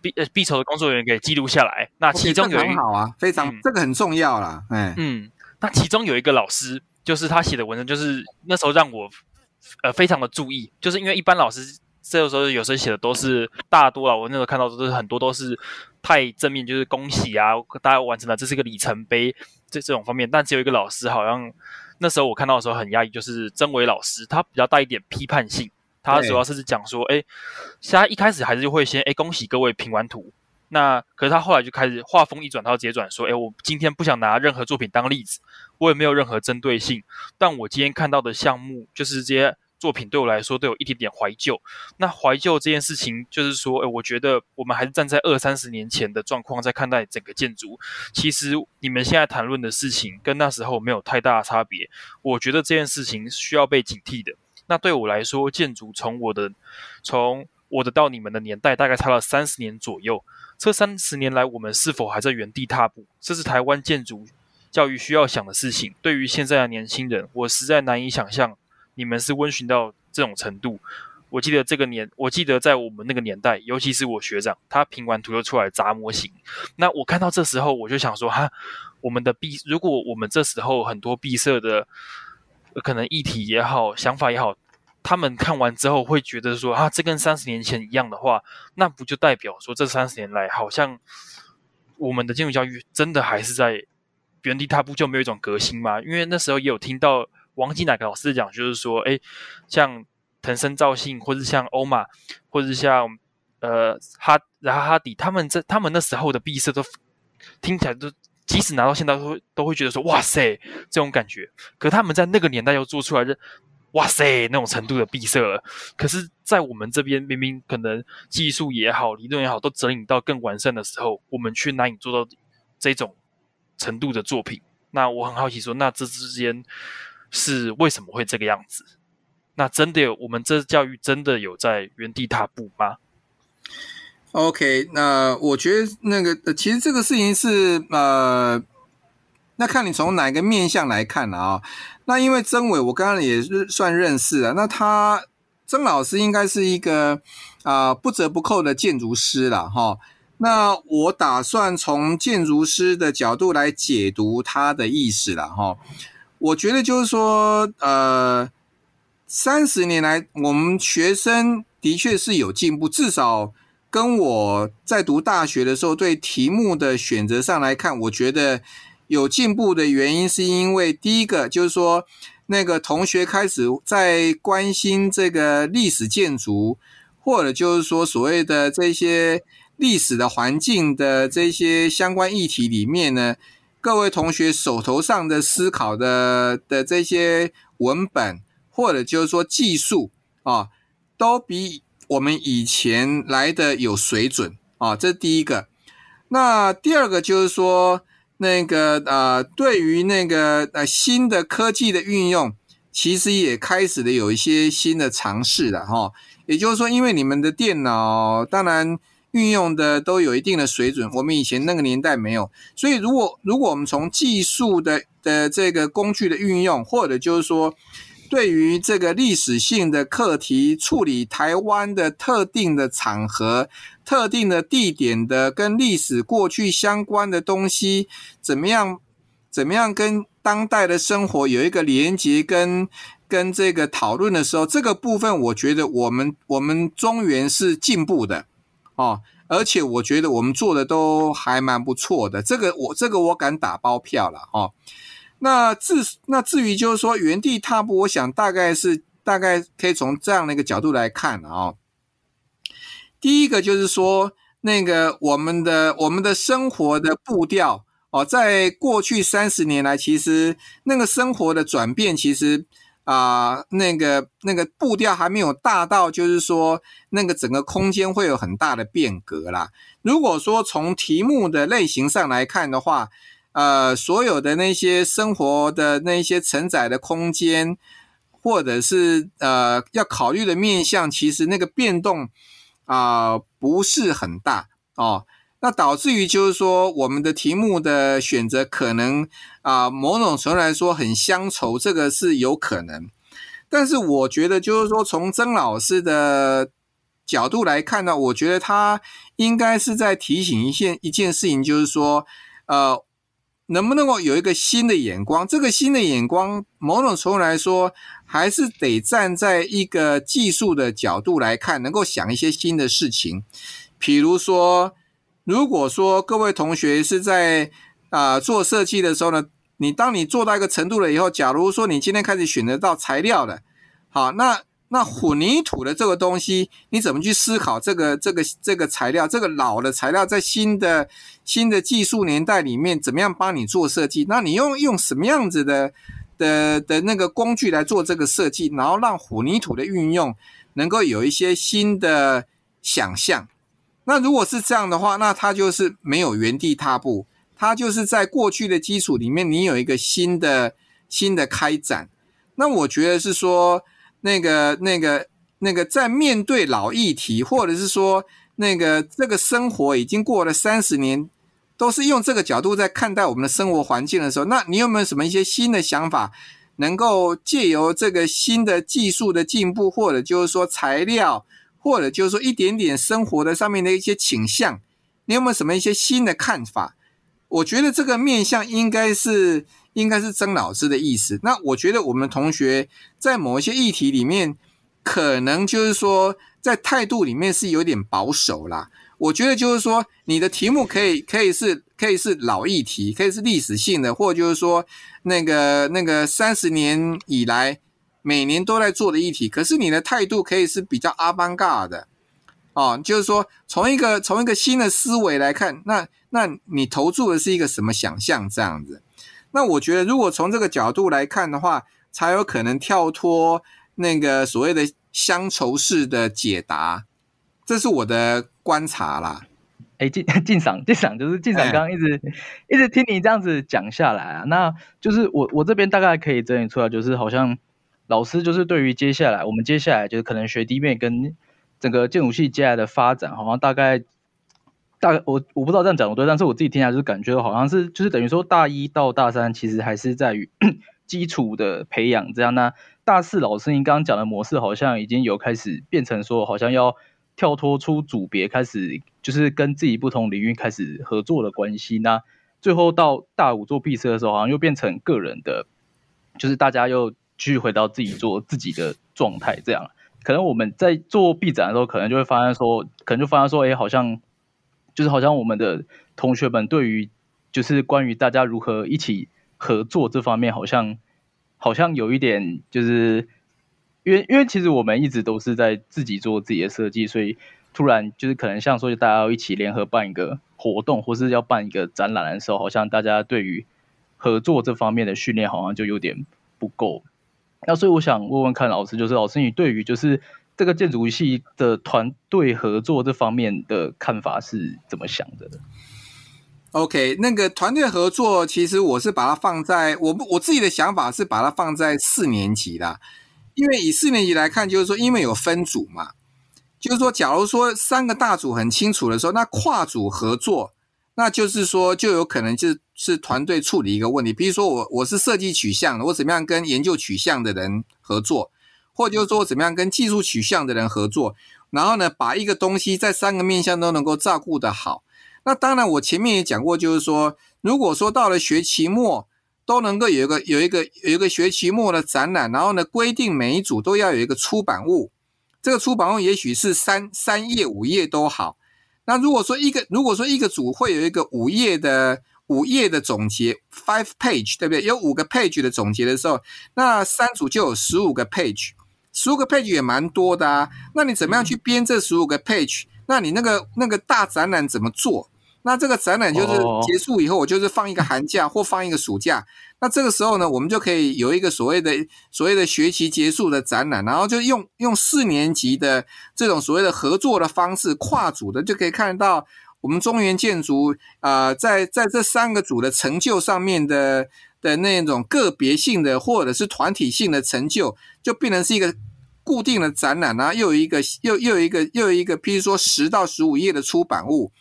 Speaker 1: 毕呃毕筹的工作人员给记录下来，那其中有一
Speaker 5: 好啊，非常、嗯、这个很重要啦。哎，
Speaker 1: 嗯，那其中有一个老师，就是他写的文章，就是那时候让我呃非常的注意，就是因为一般老师这个时候有时候写的都是大多啊，我那时候看到都是很多都是太正面，就是恭喜啊，大家完成了，这是一个里程碑这这种方面，但只有一个老师好像那时候我看到的时候很压抑，就是曾伟老师，他比较带一点批判性。他主要是讲说，哎，他一开始还是会先，哎，恭喜各位评完图。那可是他后来就开始画风一转，他直接转说，哎，我今天不想拿任何作品当例子，我也没有任何针对性。但我今天看到的项目，就是这些作品对我来说都有一点点怀旧。那怀旧这件事情，就是说，哎，我觉得我们还是站在二三十年前的状况在看待整个建筑。其实你们现在谈论的事情，跟那时候没有太大的差别。我觉得这件事情需要被警惕的。那对我来说，建筑从我的从我的到你们的年代，大概差了三十年左右。这三十年来，我们是否还在原地踏步？这是台湾建筑教育需要想的事情。对于现在的年轻人，我实在难以想象你们是温驯到这种程度。我记得这个年，我记得在我们那个年代，尤其是我学长，他评完图就出来砸模型。那我看到这时候，我就想说，哈，我们的毕，如果我们这时候很多毕设的。可能议题也好，想法也好，他们看完之后会觉得说啊，这跟三十年前一样的话，那不就代表说这三十年来好像我们的建筑教育真的还是在原地踏步，就没有一种革新吗？因为那时候也有听到王进哪个老师讲，就是说，哎，像藤森造信，或者像欧玛，或者像呃哈然后哈迪，他们这他们那时候的闭塞都听起来都。即使拿到现在都会都会觉得说哇塞这种感觉，可他们在那个年代又做出来的哇塞那种程度的闭塞了。可是，在我们这边明明可能技术也好，理论也好，都整理到更完善的时候，我们却难以做到这种程度的作品。那我很好奇说，那这之间是为什么会这个样子？那真的有我们这教育真的有在原地踏步吗
Speaker 5: ？OK，那我觉得那个呃其实这个事情是呃，那看你从哪个面相来看了啊。那因为曾伟，我刚刚也是算认识了。那他曾老师应该是一个啊、不折不扣的建筑师了哈。那我打算从建筑师的角度来解读他的意思了哈。我觉得就是说，呃，三十年来我们学生的确是有进步，至少。跟我在读大学的时候，对题目的选择上来看，我觉得有进步的原因，是因为第一个就是说，那个同学开始在关心这个历史建筑，或者就是说所谓的这些历史的环境的这些相关议题里面呢，各位同学手头上的思考的的这些文本，或者就是说技术啊，都比。我们以前来的有水准啊，这是第一个。那第二个就是说，那个呃，对于那个呃新的科技的运用，其实也开始了有一些新的尝试了哈。也就是说，因为你们的电脑当然运用的都有一定的水准，我们以前那个年代没有，所以如果如果我们从技术的的这个工具的运用，或者就是说。对于这个历史性的课题，处理台湾的特定的场合、特定的地点的跟历史过去相关的东西，怎么样？怎么样跟当代的生活有一个连接跟，跟跟这个讨论的时候，这个部分我觉得我们我们中原是进步的哦，而且我觉得我们做的都还蛮不错的，这个我这个我敢打包票了哦。那至那至于就是说原地踏步，我想大概是大概可以从这样的一个角度来看啊、哦。第一个就是说，那个我们的我们的生活的步调哦，在过去三十年来，其实那个生活的转变，其实啊、那个那个步调还没有大到，就是说那个整个空间会有很大的变革啦。如果说从题目的类型上来看的话，呃，所有的那些生活的那些承载的空间，或者是呃要考虑的面向，其实那个变动啊、不是很大哦。那导致于就是说，我们的题目的选择可能啊、某种程度来说很乡愁，这个是有可能。但是我觉得就是说，从曾老师的角度来看呢，我觉得他应该是在提醒一件一件事情，就是说呃。能不能够有一个新的眼光？这个新的眼光，某种程度来说，还是得站在一个技术的角度来看，能够想一些新的事情。比如说，如果说各位同学是在啊、做设计的时候呢，你当你做到一个程度了以后，假如说你今天开始选择到材料了，好，那。那混凝土的这个东西，你怎么去思考这个这个这个材料，这个老的材料在新的新的技术年代里面，怎么样帮你做设计？那你用用什么样子的的的那个工具来做这个设计，然后让混凝土的运用能够有一些新的想象。那如果是这样的话，那它就是没有原地踏步，它就是在过去的基础里面，你有一个新的新的开展。那我觉得是说。那个、那个、那个，在面对老议题，或者是说，那个这个生活已经过了三十年，都是用这个角度在看待我们的生活环境的时候，那你有没有什么一些新的想法，能够借由这个新的技术的进步，或者就是说材料，或者就是说一点点生活的上面的一些倾向，你有没有什么一些新的看法？我觉得这个面向应该是。应该是曾老师的意思。那我觉得我们同学在某一些议题里面，可能就是说在态度里面是有点保守啦。我觉得就是说，你的题目可以可以是可以是老议题，可以是历史性的，或就是说那个那个三十年以来每年都在做的议题。可是你的态度可以是比较 avant-garde 的哦，就是说从一个从一个新的思维来看，那那你投注的是一个什么想象这样子？那我觉得，如果从这个角度来看的话，才有可能跳脱那个所谓的乡愁式的解答，这是我的观察啦。
Speaker 2: 哎，进进 [LAUGHS] 赏进赏，就是进赏，刚刚一直、哎、一直听你这样子讲下来啊，那就是我我这边大概可以整理出来，就是好像老师就是对于接下来我们接下来就是可能学弟妹跟整个建筑系接下来的发展，好像大概。大我我不知道这样讲不对，但是我自己听下来就是感觉好像是就是等于说大一到大三其实还是在于 [COUGHS] 基础的培养这样，那大四老师您刚刚讲的模式好像已经有开始变成说好像要跳脱出组别，开始就是跟自己不同领域开始合作的关系。那最后到大五做毕设的时候，好像又变成个人的，就是大家又继续回到自己做自己的状态这样。可能我们在做毕展的时候，可能就会发现说，可能就发现说，哎，好像。就是好像我们的同学们对于就是关于大家如何一起合作这方面，好像好像有一点就是，因为因为其实我们一直都是在自己做自己的设计，所以突然就是可能像说大家要一起联合办一个活动，或是要办一个展览的时候，好像大家对于合作这方面的训练好像就有点不够。那所以我想问问看老师，就是老师你对于就是。这个建筑系的团队合作这方面的看法是怎么想的
Speaker 5: ？OK，那个团队合作，其实我是把它放在我我自己的想法是把它放在四年级啦，因为以四年级来看，就是说因为有分组嘛，就是说假如说三个大组很清楚的时候，那跨组合作，那就是说就有可能就是团队处理一个问题，比如说我我是设计取向的，我怎么样跟研究取向的人合作。或就是说，怎么样跟技术取向的人合作，然后呢，把一个东西在三个面向都能够照顾得好。那当然，我前面也讲过，就是说，如果说到了学期末都能够有一个有一个有一个学期末的展览，然后呢，规定每一组都要有一个出版物，这个出版物也许是三三页五页都好。那如果说一个如果说一个组会有一个五页的五页的总结，five page，对不对？有五个 page 的总结的时候，那三组就有十五个 page。十五个 page 也蛮多的啊，那你怎么样去编这十五个 page？那你那个那个大展览怎么做？那这个展览就是结束以后，我就是放一个寒假 [LAUGHS] 或放一个暑假。那这个时候呢，我们就可以有一个所谓的所谓的学期结束的展览，然后就用用四年级的这种所谓的合作的方式，跨组的就可以看到我们中原建筑啊、呃，在在这三个组的成就上面的的那种个别性的或者是团体性的成就，就变成是一个固定的展览，然后又有一个又又有一个又有一个，譬如说十到十五页的出版物。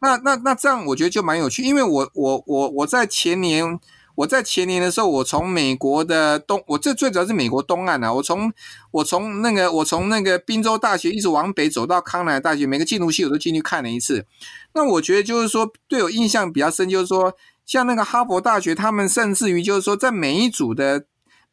Speaker 5: 那那那这样我觉得就蛮有趣，因为我我我我在前年我在前年的时候，我从美国的东，我这最主要是美国东岸啊，我从我从那个我从那个宾州大学一直往北走到康奈大学，每个建筑系我都进去看了一次。那我觉得就是说对我印象比较深，就是说像那个哈佛大学，他们甚至于就是说在每一组的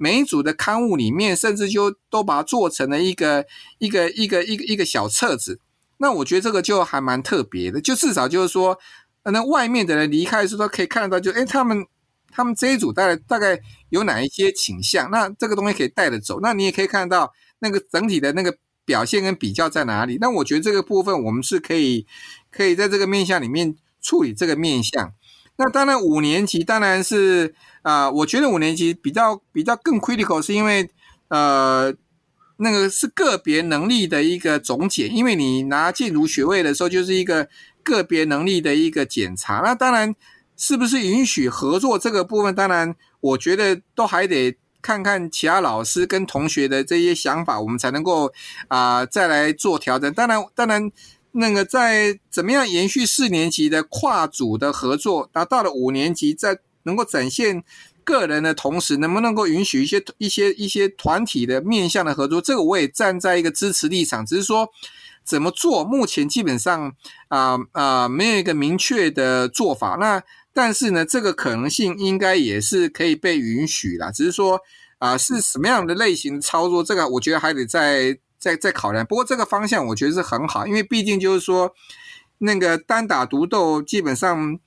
Speaker 5: 每一组的刊物里面，甚至就都把它做成了一个一个一个一个一个小册子。那我觉得这个就还蛮特别的，就至少就是说，那外面的人离开的时候可以看得到就，就诶他们他们这一组大概大概有哪一些倾向，那这个东西可以带着走。那你也可以看到那个整体的那个表现跟比较在哪里。那我觉得这个部分我们是可以可以在这个面向里面处理这个面向。那当然五年级当然是、呃，我觉得五年级比较比较更 critical，是因为呃。那个是个别能力的一个总检，因为你拿建筑学位的时候，就是一个个别能力的一个检查。那当然，是不是允许合作这个部分，当然，我觉得都还得看看其他老师跟同学的这些想法，我们才能够啊、再来做调整。当然，当然，那个在怎么样延续四年级的跨组的合作，达到了五年级再能够展现。个人的同时，能不能够允许一些一些一些团体的面向的合作？这个我也站在一个支持立场，只是说怎么做，目前基本上啊啊、没有一个明确的做法。那但是呢，这个可能性应该也是可以被允许啦，只是说啊、是什么样的类型的操作，这个我觉得还得再再再考量。不过这个方向我觉得是很好，因为毕竟就是说那个单打独斗基本上。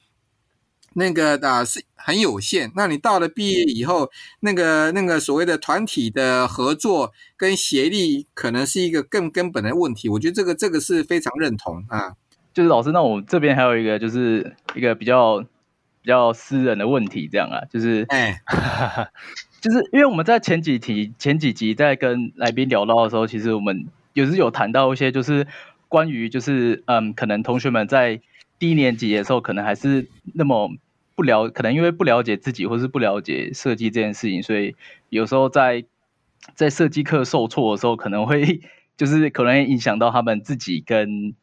Speaker 5: 那个啊是很有限，那你到了毕业以后，那个那个所谓的团体的合作跟协力，可能是一个更根本的问题。我觉得这个这个是非常认同啊。
Speaker 2: 就是老师，那我这边还有一个，就是一个比较比较私人的问题，这样啊，就是哎，[LAUGHS] 就是因为我们在前几题前几集在跟来宾聊到的时候，其实我们有时有谈到一些，就是关于就是嗯，可能同学们在低年级的时候，可能还是那么。不了，可能因为不了解自己，或是不了解设计这件事情，所以有时候在在设计课受挫的时候，可能会就是可能影响到他们自己跟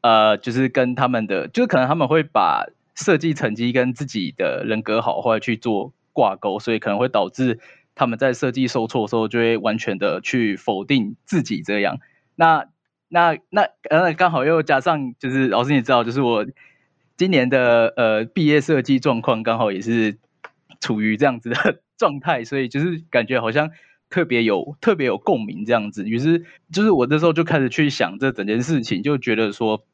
Speaker 2: 呃，就是跟他们的，就是可能他们会把设计成绩跟自己的人格好坏去做挂钩，所以可能会导致他们在设计受挫的时候，就会完全的去否定自己这样。那那那呃，刚好又加上就是老师，你知道，就是我。今年的呃毕业设计状况刚好也是处于这样子的 [LAUGHS] 状态，所以就是感觉好像特别有特别有共鸣这样子。于是就是我那时候就开始去想这整件事情，就觉得说，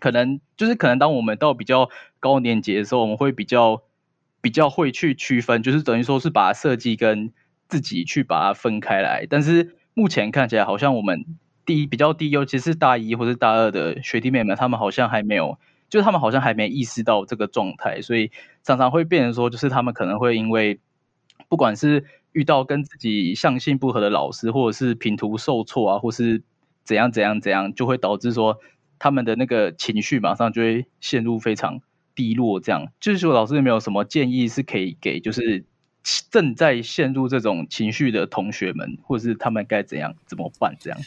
Speaker 2: 可能就是可能当我们到比较高年级的时候，我们会比较比较会去区分，就是等于说是把设计跟自己去把它分开来。但是目前看起来好像我们低比较低，尤其是大一或是大二的学弟妹们，他们好像还没有。就他们好像还没意识到这个状态，所以常常会变成说，就是他们可能会因为不管是遇到跟自己相性不合的老师，或者是品图受挫啊，或是怎样怎样怎样，就会导致说他们的那个情绪马上就会陷入非常低落。这样就是说，老师有没有什么建议是可以给，就是正在陷入这种情绪的同学们，或者是他们该怎样怎么办？这样。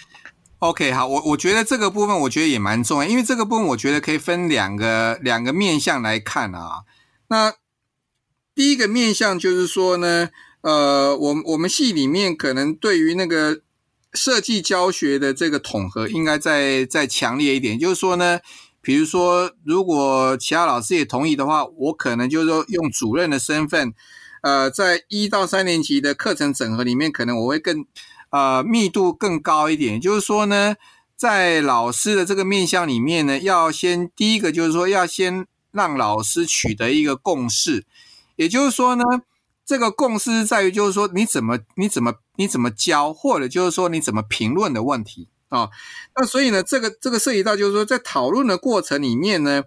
Speaker 5: OK，好，我我觉得这个部分我觉得也蛮重要，因为这个部分我觉得可以分两个两个面向来看啊。那第一个面向就是说呢，呃，我我们系里面可能对于那个设计教学的这个统合应该再再强烈一点，就是说呢，比如说如果其他老师也同意的话，我可能就是说用主任的身份，呃，在一到三年级的课程整合里面，可能我会更。呃，密度更高一点，就是说呢，在老师的这个面向里面呢，要先第一个就是说，要先让老师取得一个共识，也就是说呢，这个共识在于就是说，你怎么你怎么你怎么教，或者就是说你怎么评论的问题。哦，那所以呢，这个这个涉及到就是说，在讨论的过程里面呢，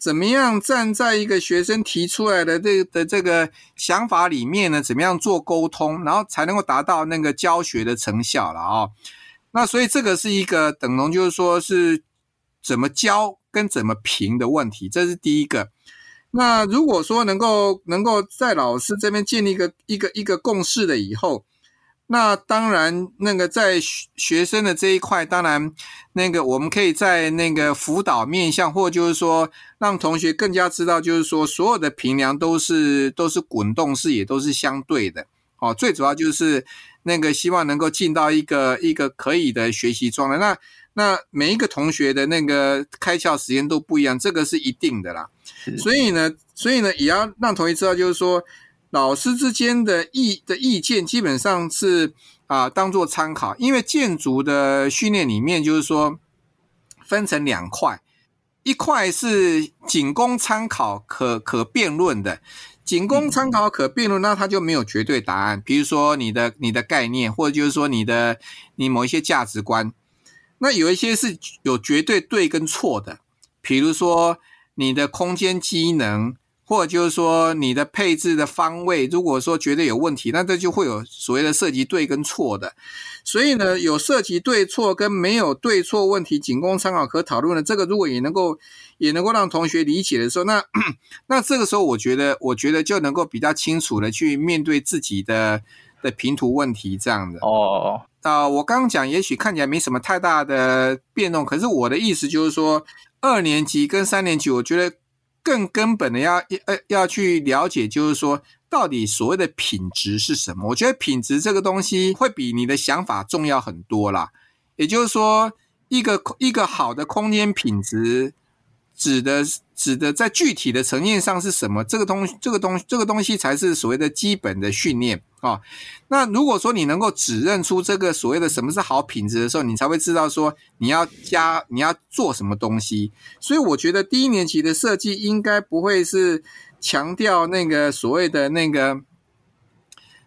Speaker 5: 怎么样站在一个学生提出来的这的这个想法里面呢，怎么样做沟通，然后才能够达到那个教学的成效了啊、哦？那所以这个是一个等同就是说是怎么教跟怎么评的问题，这是第一个。那如果说能够能够在老师这边建立一个一个一个共识了以后。那当然，那个在学生的这一块，当然那个我们可以在那个辅导面向，或就是说让同学更加知道，就是说所有的平量都是都是滚动式，也都是相对的。哦，最主要就是那个希望能够进到一个一个可以的学习状态。那那每一个同学的那个开窍时间都不一样，这个是一定的啦。所以呢，所以呢，也要让同学知道，就是说。老师之间的意的意见基本上是啊，当做参考，因为建筑的训练里面就是说分成两块，一块是仅供参考可可辩论的，仅供参考可辩论，那它就没有绝对答案。比如说你的你的概念，或者就是说你的你某一些价值观，那有一些是有绝对对跟错的，比如说你的空间机能。或者就是说你的配置的方位，如果说觉得有问题，那这就会有所谓的涉及对跟错的。所以呢，有涉及对错跟没有对错问题，仅供参考可讨论的。这个如果也能够也能够让同学理解的时候，那 [CLEARS THROAT] 那这个时候我觉得我觉得就能够比较清楚的去面对自己的的平图问题这样的。哦，啊，我刚刚讲也许看起来没什么太大的变动，可是我的意思就是说，二年级跟三年级，我觉得。更根本的要要要去了解，就是说，到底所谓的品质是什么？我觉得品质这个东西会比你的想法重要很多啦。也就是说，一个一个好的空间品质。指的指的在具体的层面上是什么？这个东这个东这个东西才是所谓的基本的训练啊、那如果说你能够指认出这个所谓的什么是好品质的时候，你才会知道说你要加你要做什么东西。所以我觉得低年级的设计应该不会是强调那个所谓的那个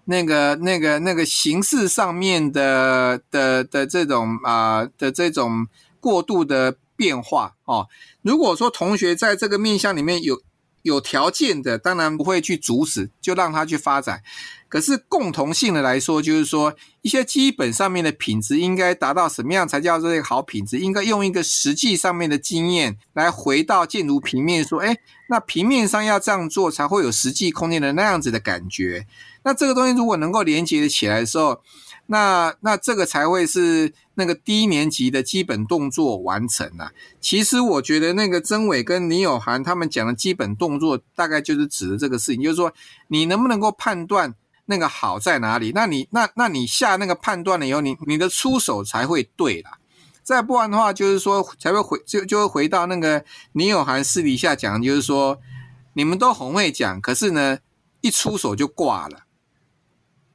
Speaker 5: 那个那个那个形式上面的的的这种啊、的这种过度的。变化哦，如果说同学在这个面向里面有有条件的，当然不会去阻止，就让他去发展。可是共同性的来说，就是说一些基本上面的品质应该达到什么样才叫做一个好品质？应该用一个实际上面的经验来回到建筑平面，说，哎，那平面上要这样做才会有实际空间的那样子的感觉。那这个东西如果能够连接起来的时候，那那这个才会是那个低年级的基本动作完成了。其实我觉得那个曾伟跟李友涵他们讲的基本动作，大概就是指的这个事情，就是说你能不能够判断那个好在哪里？那你那那你下那个判断了以后，你你的出手才会对啦。再不然的话，就是说才会回就就会回到那个李友涵私底下讲，就是说你们都很会讲，可是呢一出手就挂了。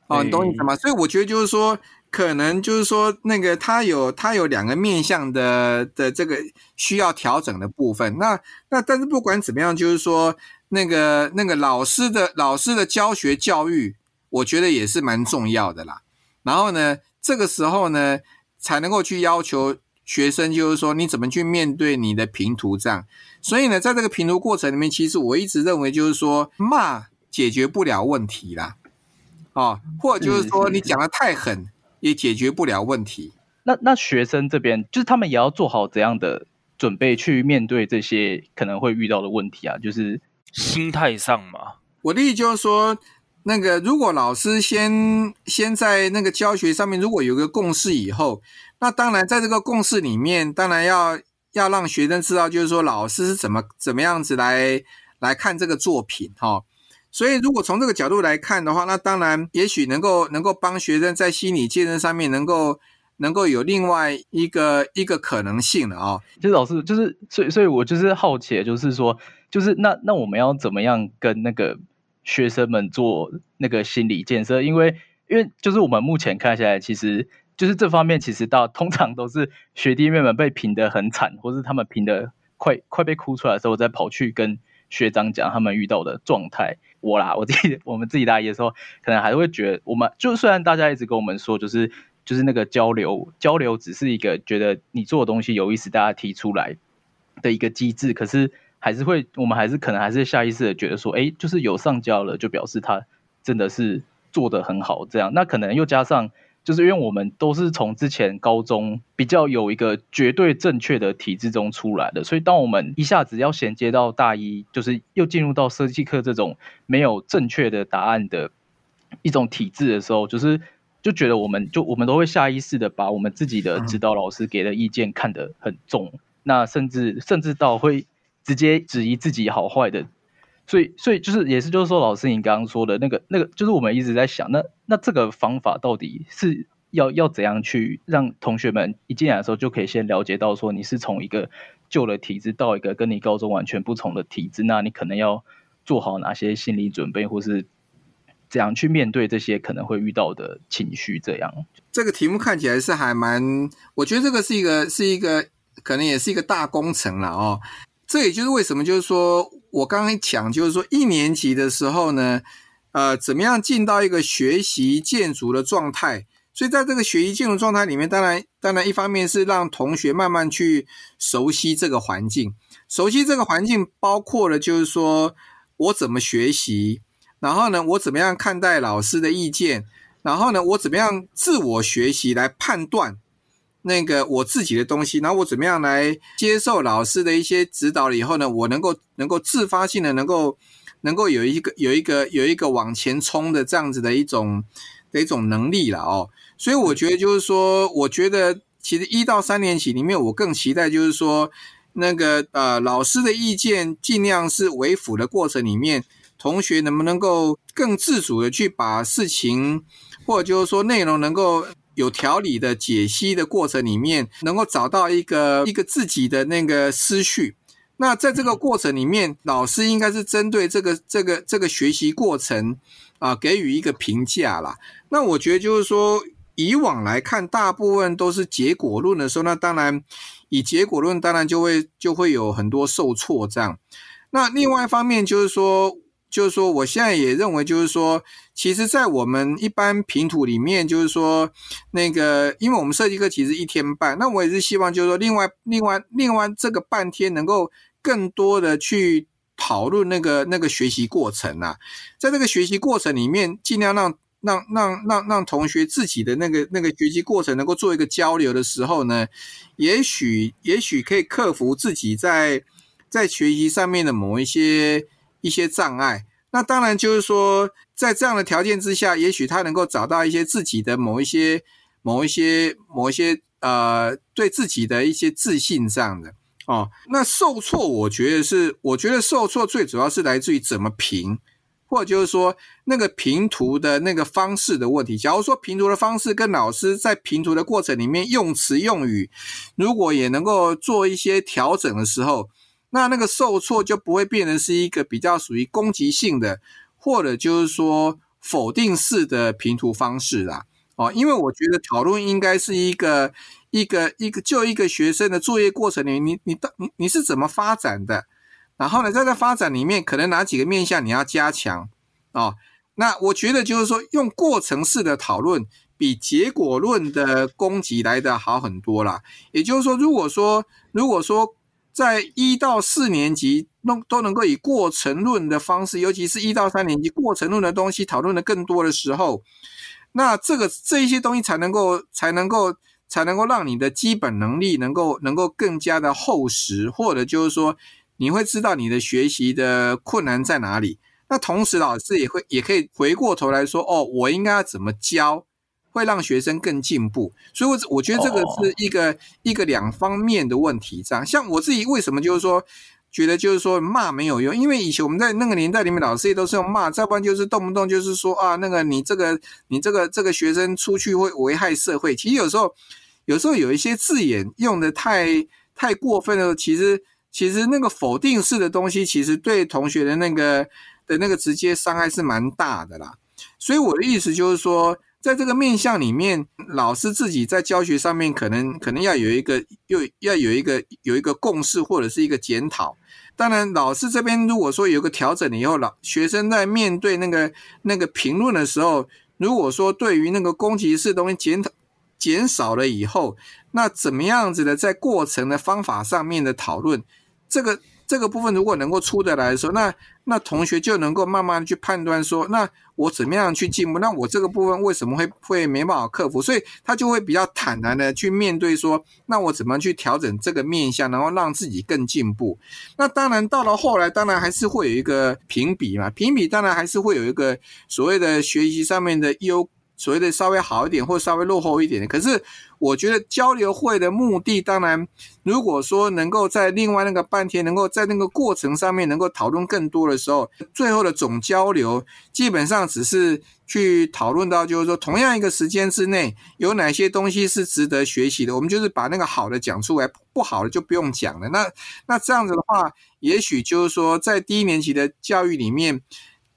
Speaker 5: 哦，你懂意思吗？所以我觉得就是说，可能就是说，那个他有他有两个面向的的这个需要调整的部分。那那但是不管怎么样，就是说，那个那个老师的老师的教学教育，我觉得也是蛮重要的啦。然后呢，这个时候呢，才能够去要求学生，就是说你怎么去面对你的平图这样。所以呢，在这个平图过程里面，其实我一直认为就是说，骂解决不了问题啦。哦，或者就是说你讲的太狠，也解决不了问题。
Speaker 2: 那那学生这边，就是他们也要做好怎样的准备去面对这些可能会遇到的问题啊？就是
Speaker 1: 心态上嘛。
Speaker 5: 我的意思就是说，那个如果老师先先在那个教学上面，如果有个共识以后，那当然在这个共识里面，当然要要让学生知道，就是说老师是怎么怎么样子来来看这个作品哈。哦所以，如果从这个角度来看的话，那当然也许能够能够帮学生在心理建设上面能够能够有另外一个一个可能性了啊、哦。
Speaker 2: 就是老师，就是所以，所以我就是好奇，就是说，就是那那我们要怎么样跟那个学生们做那个心理建设？因为因为就是我们目前看下来，其实就是这方面，其实到通常都是学弟妹们被评得很惨，或是他们评得快快被哭出来的时候，再跑去跟学长讲他们遇到的状态。我啦，我自己 [LAUGHS] 我们自己大一的时候，可能还会觉得，我们就虽然大家一直跟我们说，就是就是那个交流，交流只是一个觉得你做的东西有意思，大家提出来的一个机制。可是还是会，我们还是可能还是下意识的觉得说，哎，就是有上交了，就表示他真的是做得很好。这样，那可能又加上，就是因为我们都是从之前高中比较有一个绝对正确的体制中出来的，所以当我们一下子要衔接到大一，就是又进入到设计课这种没有正确的答案的一种体制的时候，就是。就觉得我们就我们都会下意识的把我们自己的指导老师给的意见看得很重，嗯、那甚至甚至到会直接质疑自己好坏的，所以所以就是也是就是说，老师你刚刚说的那个那个，就是我们一直在想，那那这个方法到底是要要怎样去让同学们一进来的时候就可以先了解到说，你是从一个旧的体制到一个跟你高中完全不同的体制，那你可能要做好哪些心理准备，或是。怎样去面对这些可能会遇到的情绪？这样，
Speaker 5: 这个题目看起来是还蛮，我觉得这个是一个是一个可能也是一个大工程了哦。这也就是为什么，就是说我刚刚讲，就是说一年级的时候呢，呃，怎么样进到一个学习建筑的状态？所以在这个学习建筑状态里面，当然，当然一方面是让同学慢慢去熟悉这个环境，熟悉这个环境包括了就是说我怎么学习。然后呢，我怎么样看待老师的意见？然后呢，我怎么样自我学习来判断那个我自己的东西？然后我怎么样来接受老师的一些指导了以后呢，我能够能够自发性的能够能够有一个有一个有一个往前冲的这样子的一种的一种能力了哦。所以我觉得就是说，我觉得其实一到三年级里面，我更期待就是说，那个呃老师的意见尽量是为辅的过程里面。同学能不能够更自主的去把事情，或者就是说内容能够有条理的解析的过程里面，能够找到一个一个自己的那个思绪。那在这个过程里面，老师应该是针对这个这个这个学习过程啊，给予一个评价啦。那我觉得就是说，以往来看，大部分都是结果论的时候，那当然以结果论，当然就会就会有很多受挫这样。那另外一方面就是说。就是说，我现在也认为，就是说，其实，在我们一般平图里面，就是说，那个，因为我们设计课其实一天半，那我也是希望，就是说，另外、另外、另外这个半天，能够更多的去讨论那个那个学习过程啊，在这个学习过程里面，尽量让让让让让同学自己的那个那个学习过程能够做一个交流的时候呢，也许也许可以克服自己在在学习上面的某一些。一些障碍，那当然就是说，在这样的条件之下，也许他能够找到一些自己的某一些、某一些、某一些呃，对自己的一些自信上的哦。那受挫，我觉得是，我觉得受挫最主要是来自于怎么评，或者就是说那个评图的那个方式的问题。假如说评图的方式跟老师在评图的过程里面用词用语，如果也能够做一些调整的时候。那那个受挫就不会变成是一个比较属于攻击性的，或者就是说否定式的评图方式啦。哦，因为我觉得讨论应该是一个一个一个就一个学生的作业过程里，你你到你你是怎么发展的？然后呢，在这发展里面，可能哪几个面向你要加强？哦，那我觉得就是说，用过程式的讨论比结果论的攻击来得好很多啦。也就是说，如果说如果说。在一到四年级都都能够以过程论的方式，尤其是一到三年级过程论的东西讨论的更多的时候，那这个这一些东西才能够才能够才能够让你的基本能力能够能够更加的厚实，或者就是说你会知道你的学习的困难在哪里。那同时老师也会也可以回过头来说，哦，我应该要怎么教？会让学生更进步，所以，我我觉得这个是一个、oh. 一个两方面的问题。这样，像我自己为什么就是说，觉得就是说骂没有用，因为以前我们在那个年代里面，老师也都是用骂，再不然就是动不动就是说啊，那个你这个你这个这个学生出去会危害社会。其实有时候有时候有一些字眼用的太太过分了，其实其实那个否定式的东西，其实对同学的那个的那个直接伤害是蛮大的啦。所以我的意思就是说。在这个面向里面，老师自己在教学上面可能可能要有一个，又要有一个有一个共识或者是一个检讨。当然，老师这边如果说有个调整了以后，老学生在面对那个那个评论的时候，如果说对于那个攻击式东西检讨减少了以后，那怎么样子的在过程的方法上面的讨论，这个这个部分如果能够出得来的时候，那那同学就能够慢慢去判断说，那我怎么样去进步？那我这个部分为什么会会没办法克服？所以他就会比较坦然的去面对说，那我怎么去调整这个面向，然后让自己更进步？那当然到了后来，当然还是会有一个评比嘛，评比当然还是会有一个所谓的学习上面的优。所谓的稍微好一点或稍微落后一点的，可是我觉得交流会的目的，当然如果说能够在另外那个半天，能够在那个过程上面能够讨论更多的时候，最后的总交流基本上只是去讨论到，就是说同样一个时间之内有哪些东西是值得学习的，我们就是把那个好的讲出来，不好的就不用讲了。那那这样子的话，也许就是说在低年级的教育里面。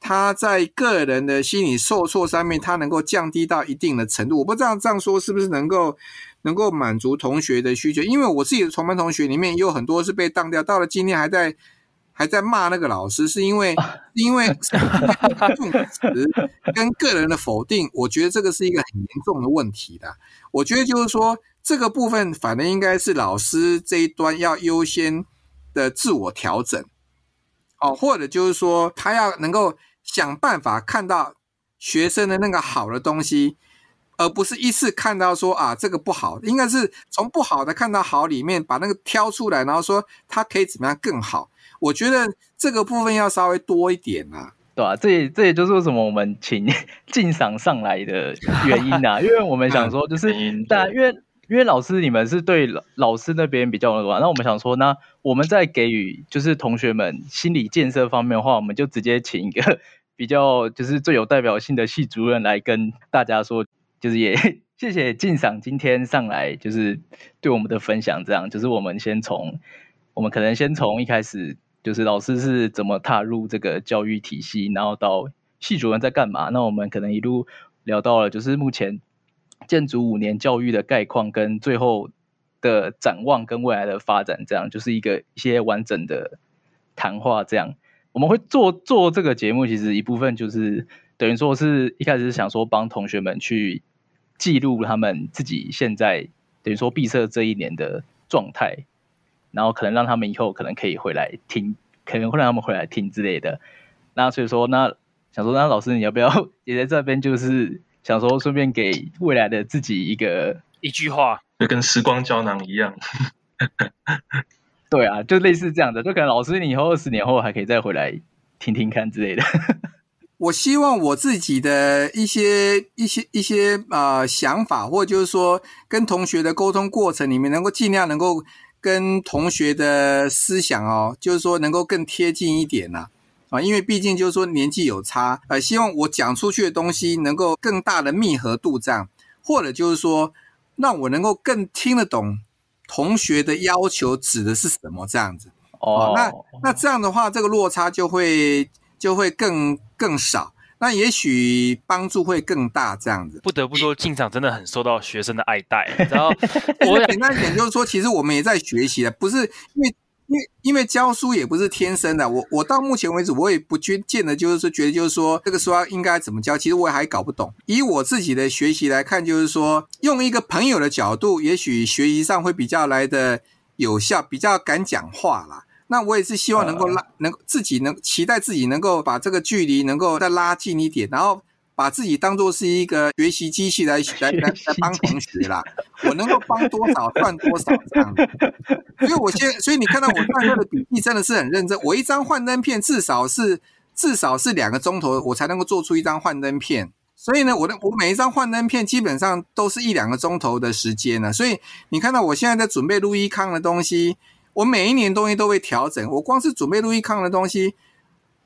Speaker 5: 他在个人的心理受挫上面，他能够降低到一定的程度。我不知道这样说是不是能够能够满足同学的需求。因为我自己的同班同学里面也有很多是被当掉，到了今天还在还在骂那个老师，是因为 [LAUGHS] 因为用词跟个人的否定，我觉得这个是一个很严重的问题的。我觉得就是说这个部分反正应该是老师这一端要优先的自我调整，哦，或者就是说他要能够。想办法看到学生的那个好的东西，而不是一次看到说啊这个不好，应该是从不好的看到好里面把那个挑出来，然后说他可以怎么样更好。我觉得这个部分要稍微多一点啊，
Speaker 2: 对吧、啊？这也这也就是为什么我们请 [LAUGHS] 进赏上来的原因啊，[LAUGHS] 因为我们想说就是，但因为。因为老师你们是对老老师那边比较的话，那我们想说，那我们在给予就是同学们心理建设方面的话，我们就直接请一个比较就是最有代表性的系主任来跟大家说，就是也 [LAUGHS] 谢谢进赏今天上来就是对我们的分享，这样就是我们先从我们可能先从一开始就是老师是怎么踏入这个教育体系，然后到系主任在干嘛，那我们可能一路聊到了就是目前。建筑五年教育的概况跟最后的展望跟未来的发展，这样就是一个一些完整的谈话。这样我们会做做这个节目，其实一部分就是等于说是一开始是想说帮同学们去记录他们自己现在等于说闭塞这一年的状态，然后可能让他们以后可能可以回来听，可能会让他们回来听之类的。那所以说，那想说，那老师你要不要也在这边就是？想说顺便给未来的自己一个
Speaker 1: 一句话，
Speaker 4: 就跟时光胶囊一样。
Speaker 2: 对啊，就类似这样的，就可能老师你以后二十年后还可以再回来听听看之类的。[LAUGHS]
Speaker 5: 我希望我自己的一些一些一些呃想法，或就是说跟同学的沟通过程里面，能够尽量能够跟同学的思想哦，就是说能够更贴近一点呐、啊。因为毕竟就是说年纪有差，呃，希望我讲出去的东西能够更大的密合度这样，或者就是说让我能够更听得懂同学的要求指的是什么这样子。哦，那那这样的话，这个落差就会就会更更少，那也许帮助会更大这样子。
Speaker 1: 不得不说，进场真的很受到学生的爱戴。然后 [LAUGHS]
Speaker 5: 我简单一点就是说，其实我们也在学习的，不是因为。因为因为教书也不是天生的，我我到目前为止我也不觉见得就是说觉得就是说这个书要应该怎么教，其实我也还搞不懂。以我自己的学习来看，就是说用一个朋友的角度，也许学习上会比较来的有效，比较敢讲话啦。那我也是希望能够拉，能自己能期待自己能够把这个距离能够再拉近一点，然后。把自己当做是一个学习机器来来来来帮同学啦，我能够帮多少 [LAUGHS] 算多少这样子。所以我现所以你看到我上课的笔记真的是很认真。我一张幻灯片至少是至少是两个钟头，我才能够做出一张幻灯片。所以呢，我的我每一张幻灯片基本上都是一两个钟头的时间呢。所以你看到我现在在准备陆易康的东西，我每一年东西都会调整。我光是准备陆易康的东西。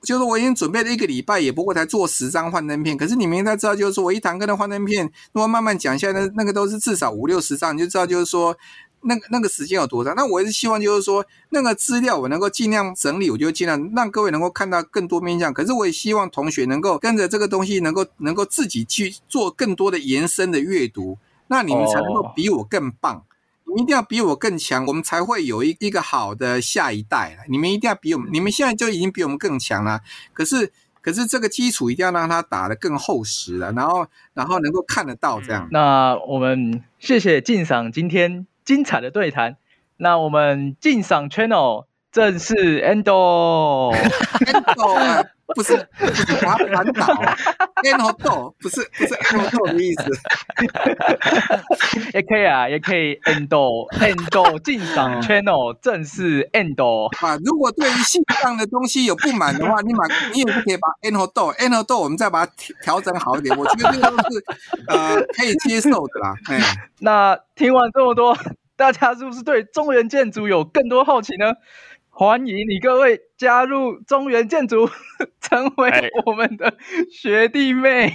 Speaker 5: 就是我已经准备了一个礼拜，也不过才做十张幻灯片。可是你们应该知道，就是说我一堂课的幻灯片，如果慢慢讲下来，那那个都是至少五六十张，你就知道就是说那个那个时间有多长。那我也是希望就是说那个资料我能够尽量整理，我就尽量让各位能够看到更多面向。可是我也希望同学能够跟着这个东西，能够能够自己去做更多的延伸的阅读，那你们才能够比我更棒。你一定要比我更强，我们才会有一一个好的下一代。你们一定要比我们，你们现在就已经比我们更强了。可是，可是这个基础一定要让它打得更厚实了，然后然后能够看得到这样。
Speaker 2: 那我们谢谢敬赏今天精彩的对谈。那我们敬赏 Channel 正是
Speaker 5: Endo，Endo 不是不是打反倒，Endo 不是不是 Endo 的意思，[LAUGHS]
Speaker 2: 也可以啊，也可以 Endo Endo 进赏 Channel 正是 Endo
Speaker 5: 啊。如果对于性上的东西有不满的话，你把你也是可以把 Endo Endo 我们再把它调整好一点，我觉得这个都是呃可以接受的啦。哎，
Speaker 2: 那听完这么多，大家是不是对中原建筑有更多好奇呢？欢迎你各位。加入中原建筑，[LAUGHS] 成为我们的学弟妹，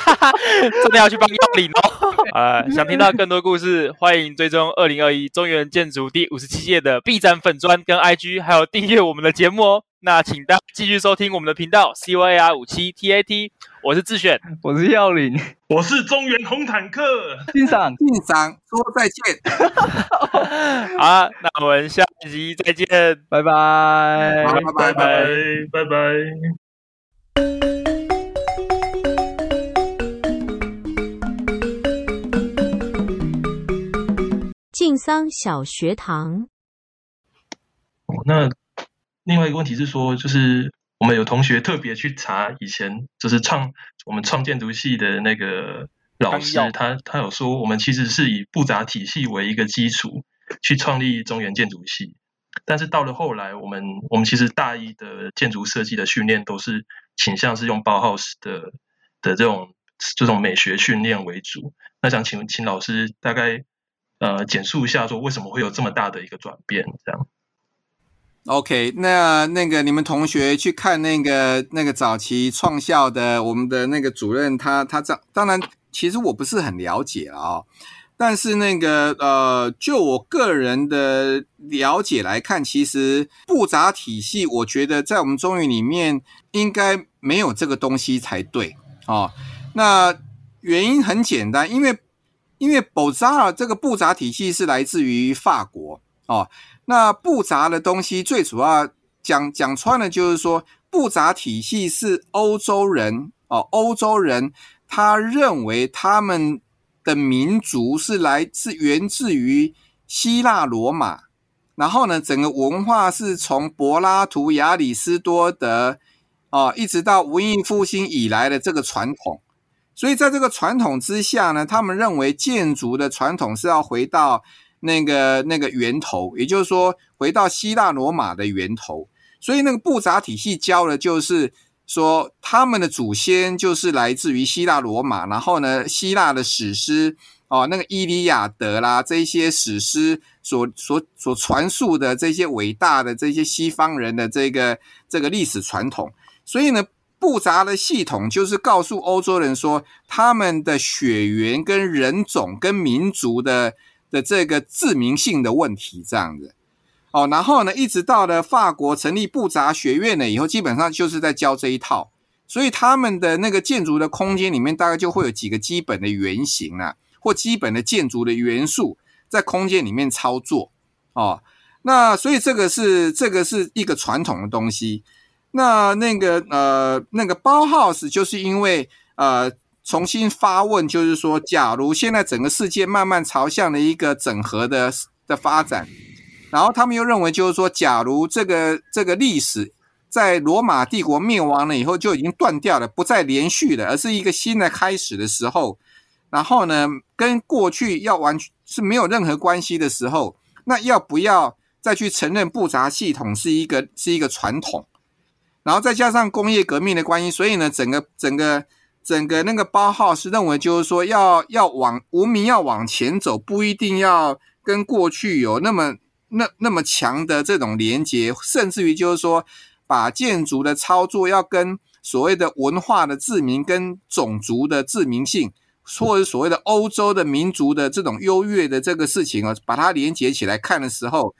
Speaker 2: [LAUGHS]
Speaker 1: 真的要去帮要领哦！[LAUGHS] 呃，想听到更多故事，欢迎追踪二零二一中原建筑第五十七届的 B 站粉砖跟 IG，还有订阅我们的节目哦。那请大家继续收听我们的频道 CYR 五七 TAT，我是智选，
Speaker 2: 我是耀林，
Speaker 4: 我是中原红坦克，
Speaker 2: 欣赏。
Speaker 5: 欣赏，说再见。
Speaker 1: 好，那我们下集再见，
Speaker 2: 拜拜，
Speaker 4: 拜拜拜拜拜。
Speaker 3: 晋桑小学堂。
Speaker 4: 哦，那。另外一个问题是说，就是我们有同学特别去查以前，就是创我们创建筑系的那个老师，他他有说，我们其实是以布杂体系为一个基础去创立中原建筑系，但是到了后来，我们我们其实大一的建筑设计的训练都是倾向是用包浩斯的的这种这种美学训练为主。那想请请老师大概呃简述一下，说为什么会有这么大的一个转变，这样。
Speaker 5: OK，那那个你们同学去看那个那个早期创校的我们的那个主任他，他他这当然其实我不是很了解啊、但是那个呃，就我个人的了解来看，其实布杂体系，我觉得在我们中原里面应该没有这个东西才对哦。那原因很简单，因为因为 Beaux-Arts 这个布杂体系是来自于法国哦。那布杂的东西最主要讲讲穿了，就是说布杂体系是欧洲人哦，欧洲人他认为他们的民族是来自源自于希腊罗马，然后呢，整个文化是从柏拉图、亚里士多德哦，一直到文艺复兴以来的这个传统，所以在这个传统之下呢，他们认为建筑的传统是要回到。那个那个源头，也就是说，回到希腊罗马的源头，所以那个布扎体系教的就是说，他们的祖先就是来自于希腊罗马，然后呢，希腊的史诗哦，那个《伊利亚德》啦，这些史诗所所所传述的这些伟大的这些西方人的这个这个历史传统，所以呢，复杂的系统就是告诉欧洲人说，他们的血缘跟人种跟民族的。的这个自明性的问题，这样子哦，然后呢，一直到了法国成立布扎学院了以后，基本上就是在教这一套，所以他们的那个建筑的空间里面，大概就会有几个基本的原型啊，或基本的建筑的元素在空间里面操作哦。那所以这个是这个是一个传统的东西。那那个呃那个包豪斯就是因为呃。重新发问，就是说，假如现在整个世界慢慢朝向了一个整合的的发展，然后他们又认为，就是说，假如这个这个历史在罗马帝国灭亡了以后就已经断掉了，不再连续了，而是一个新的开始的时候，然后呢，跟过去要完全是没有任何关系的时候，那要不要再去承认布杂系统是一个是一个传统？然后再加上工业革命的关系，所以呢，整个整个。整个那个包号是认为，就是说要要往文明要往前走，不一定要跟过去有那么那那么强的这种连接，甚至于就是说，把建筑的操作要跟所谓的文化的自明、跟种族的自明性，或者所谓的欧洲的民族的这种优越的这个事情啊，把它连接起来看的时候，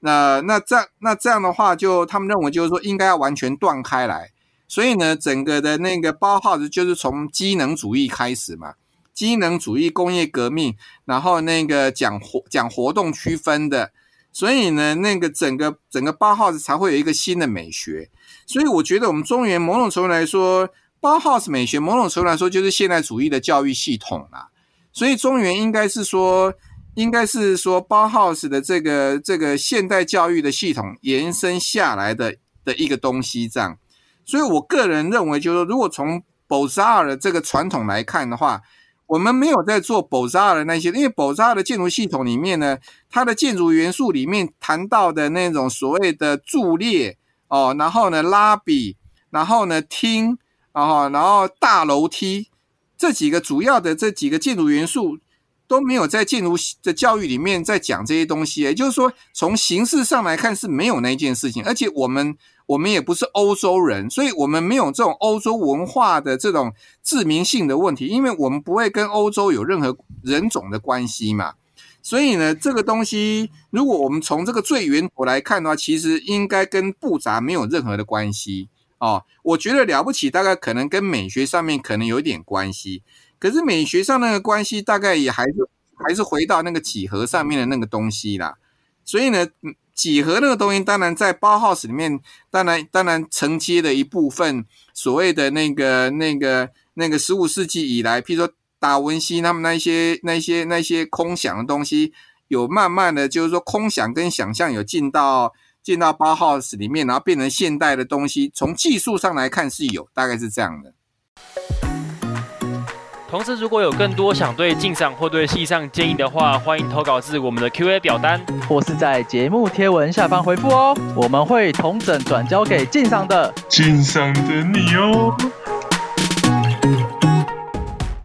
Speaker 5: 那那这那这样的话就，他们认为就是说，应该要完全断开来。所以呢，整个的那个包号子就是从机能主义开始嘛，机能主义、工业革命，然后那个讲活讲活动区分的，所以呢，那个整个整个包浩斯才会有一个新的美学。所以我觉得我们中原某种程度来说，包浩斯美学某种程度来说就是现代主义的教育系统啦。所以中原应该是说，应该是说包浩斯的这个这个现代教育的系统延伸下来的的一个东西这样。所以我个人认为，就是说，如果从 Beaux-Arts 的这个传统来看的话，我们没有在做 Beaux-Arts 的那些，因为 Beaux-Arts 的建筑系统里面呢，它的建筑元素里面谈到的那种所谓的柱列哦，然后呢拉比，然后呢厅，然后然后大楼梯这几个主要的这几个建筑元素都没有在建筑的教育里面在讲这些东西，也就是说，从形式上来看是没有那件事情，而且我们。我们也不是欧洲人，所以我们没有这种欧洲文化的这种自明性的问题，因为我们不会跟欧洲有任何人种的关系嘛。所以呢，这个东西如果我们从这个最源头来看的话，其实应该跟布杂没有任何的关系哦。我觉得了不起，大概可能跟美学上面可能有点关系，可是美学上那个关系大概也还是还是回到那个几何上面的那个东西啦。所以呢，几何那个东西，当然在包浩斯里面，当然当然承接的一部分，所谓的那个那个那个十五世纪以来，譬如说达文西他们那些那些那些空想的东西，有慢慢的就是说空想跟想象有进到进到包浩斯里面，然后变成现代的东西。从技术上来看是有，大概是这样的。
Speaker 1: 同时，如果有更多想对镜上或对戏上建议的话，欢迎投稿至我们的 Q&A 表单，
Speaker 2: 或是在节目贴文下方回复哦，我们会同整转交给镜上的。
Speaker 4: 镜上的你哦。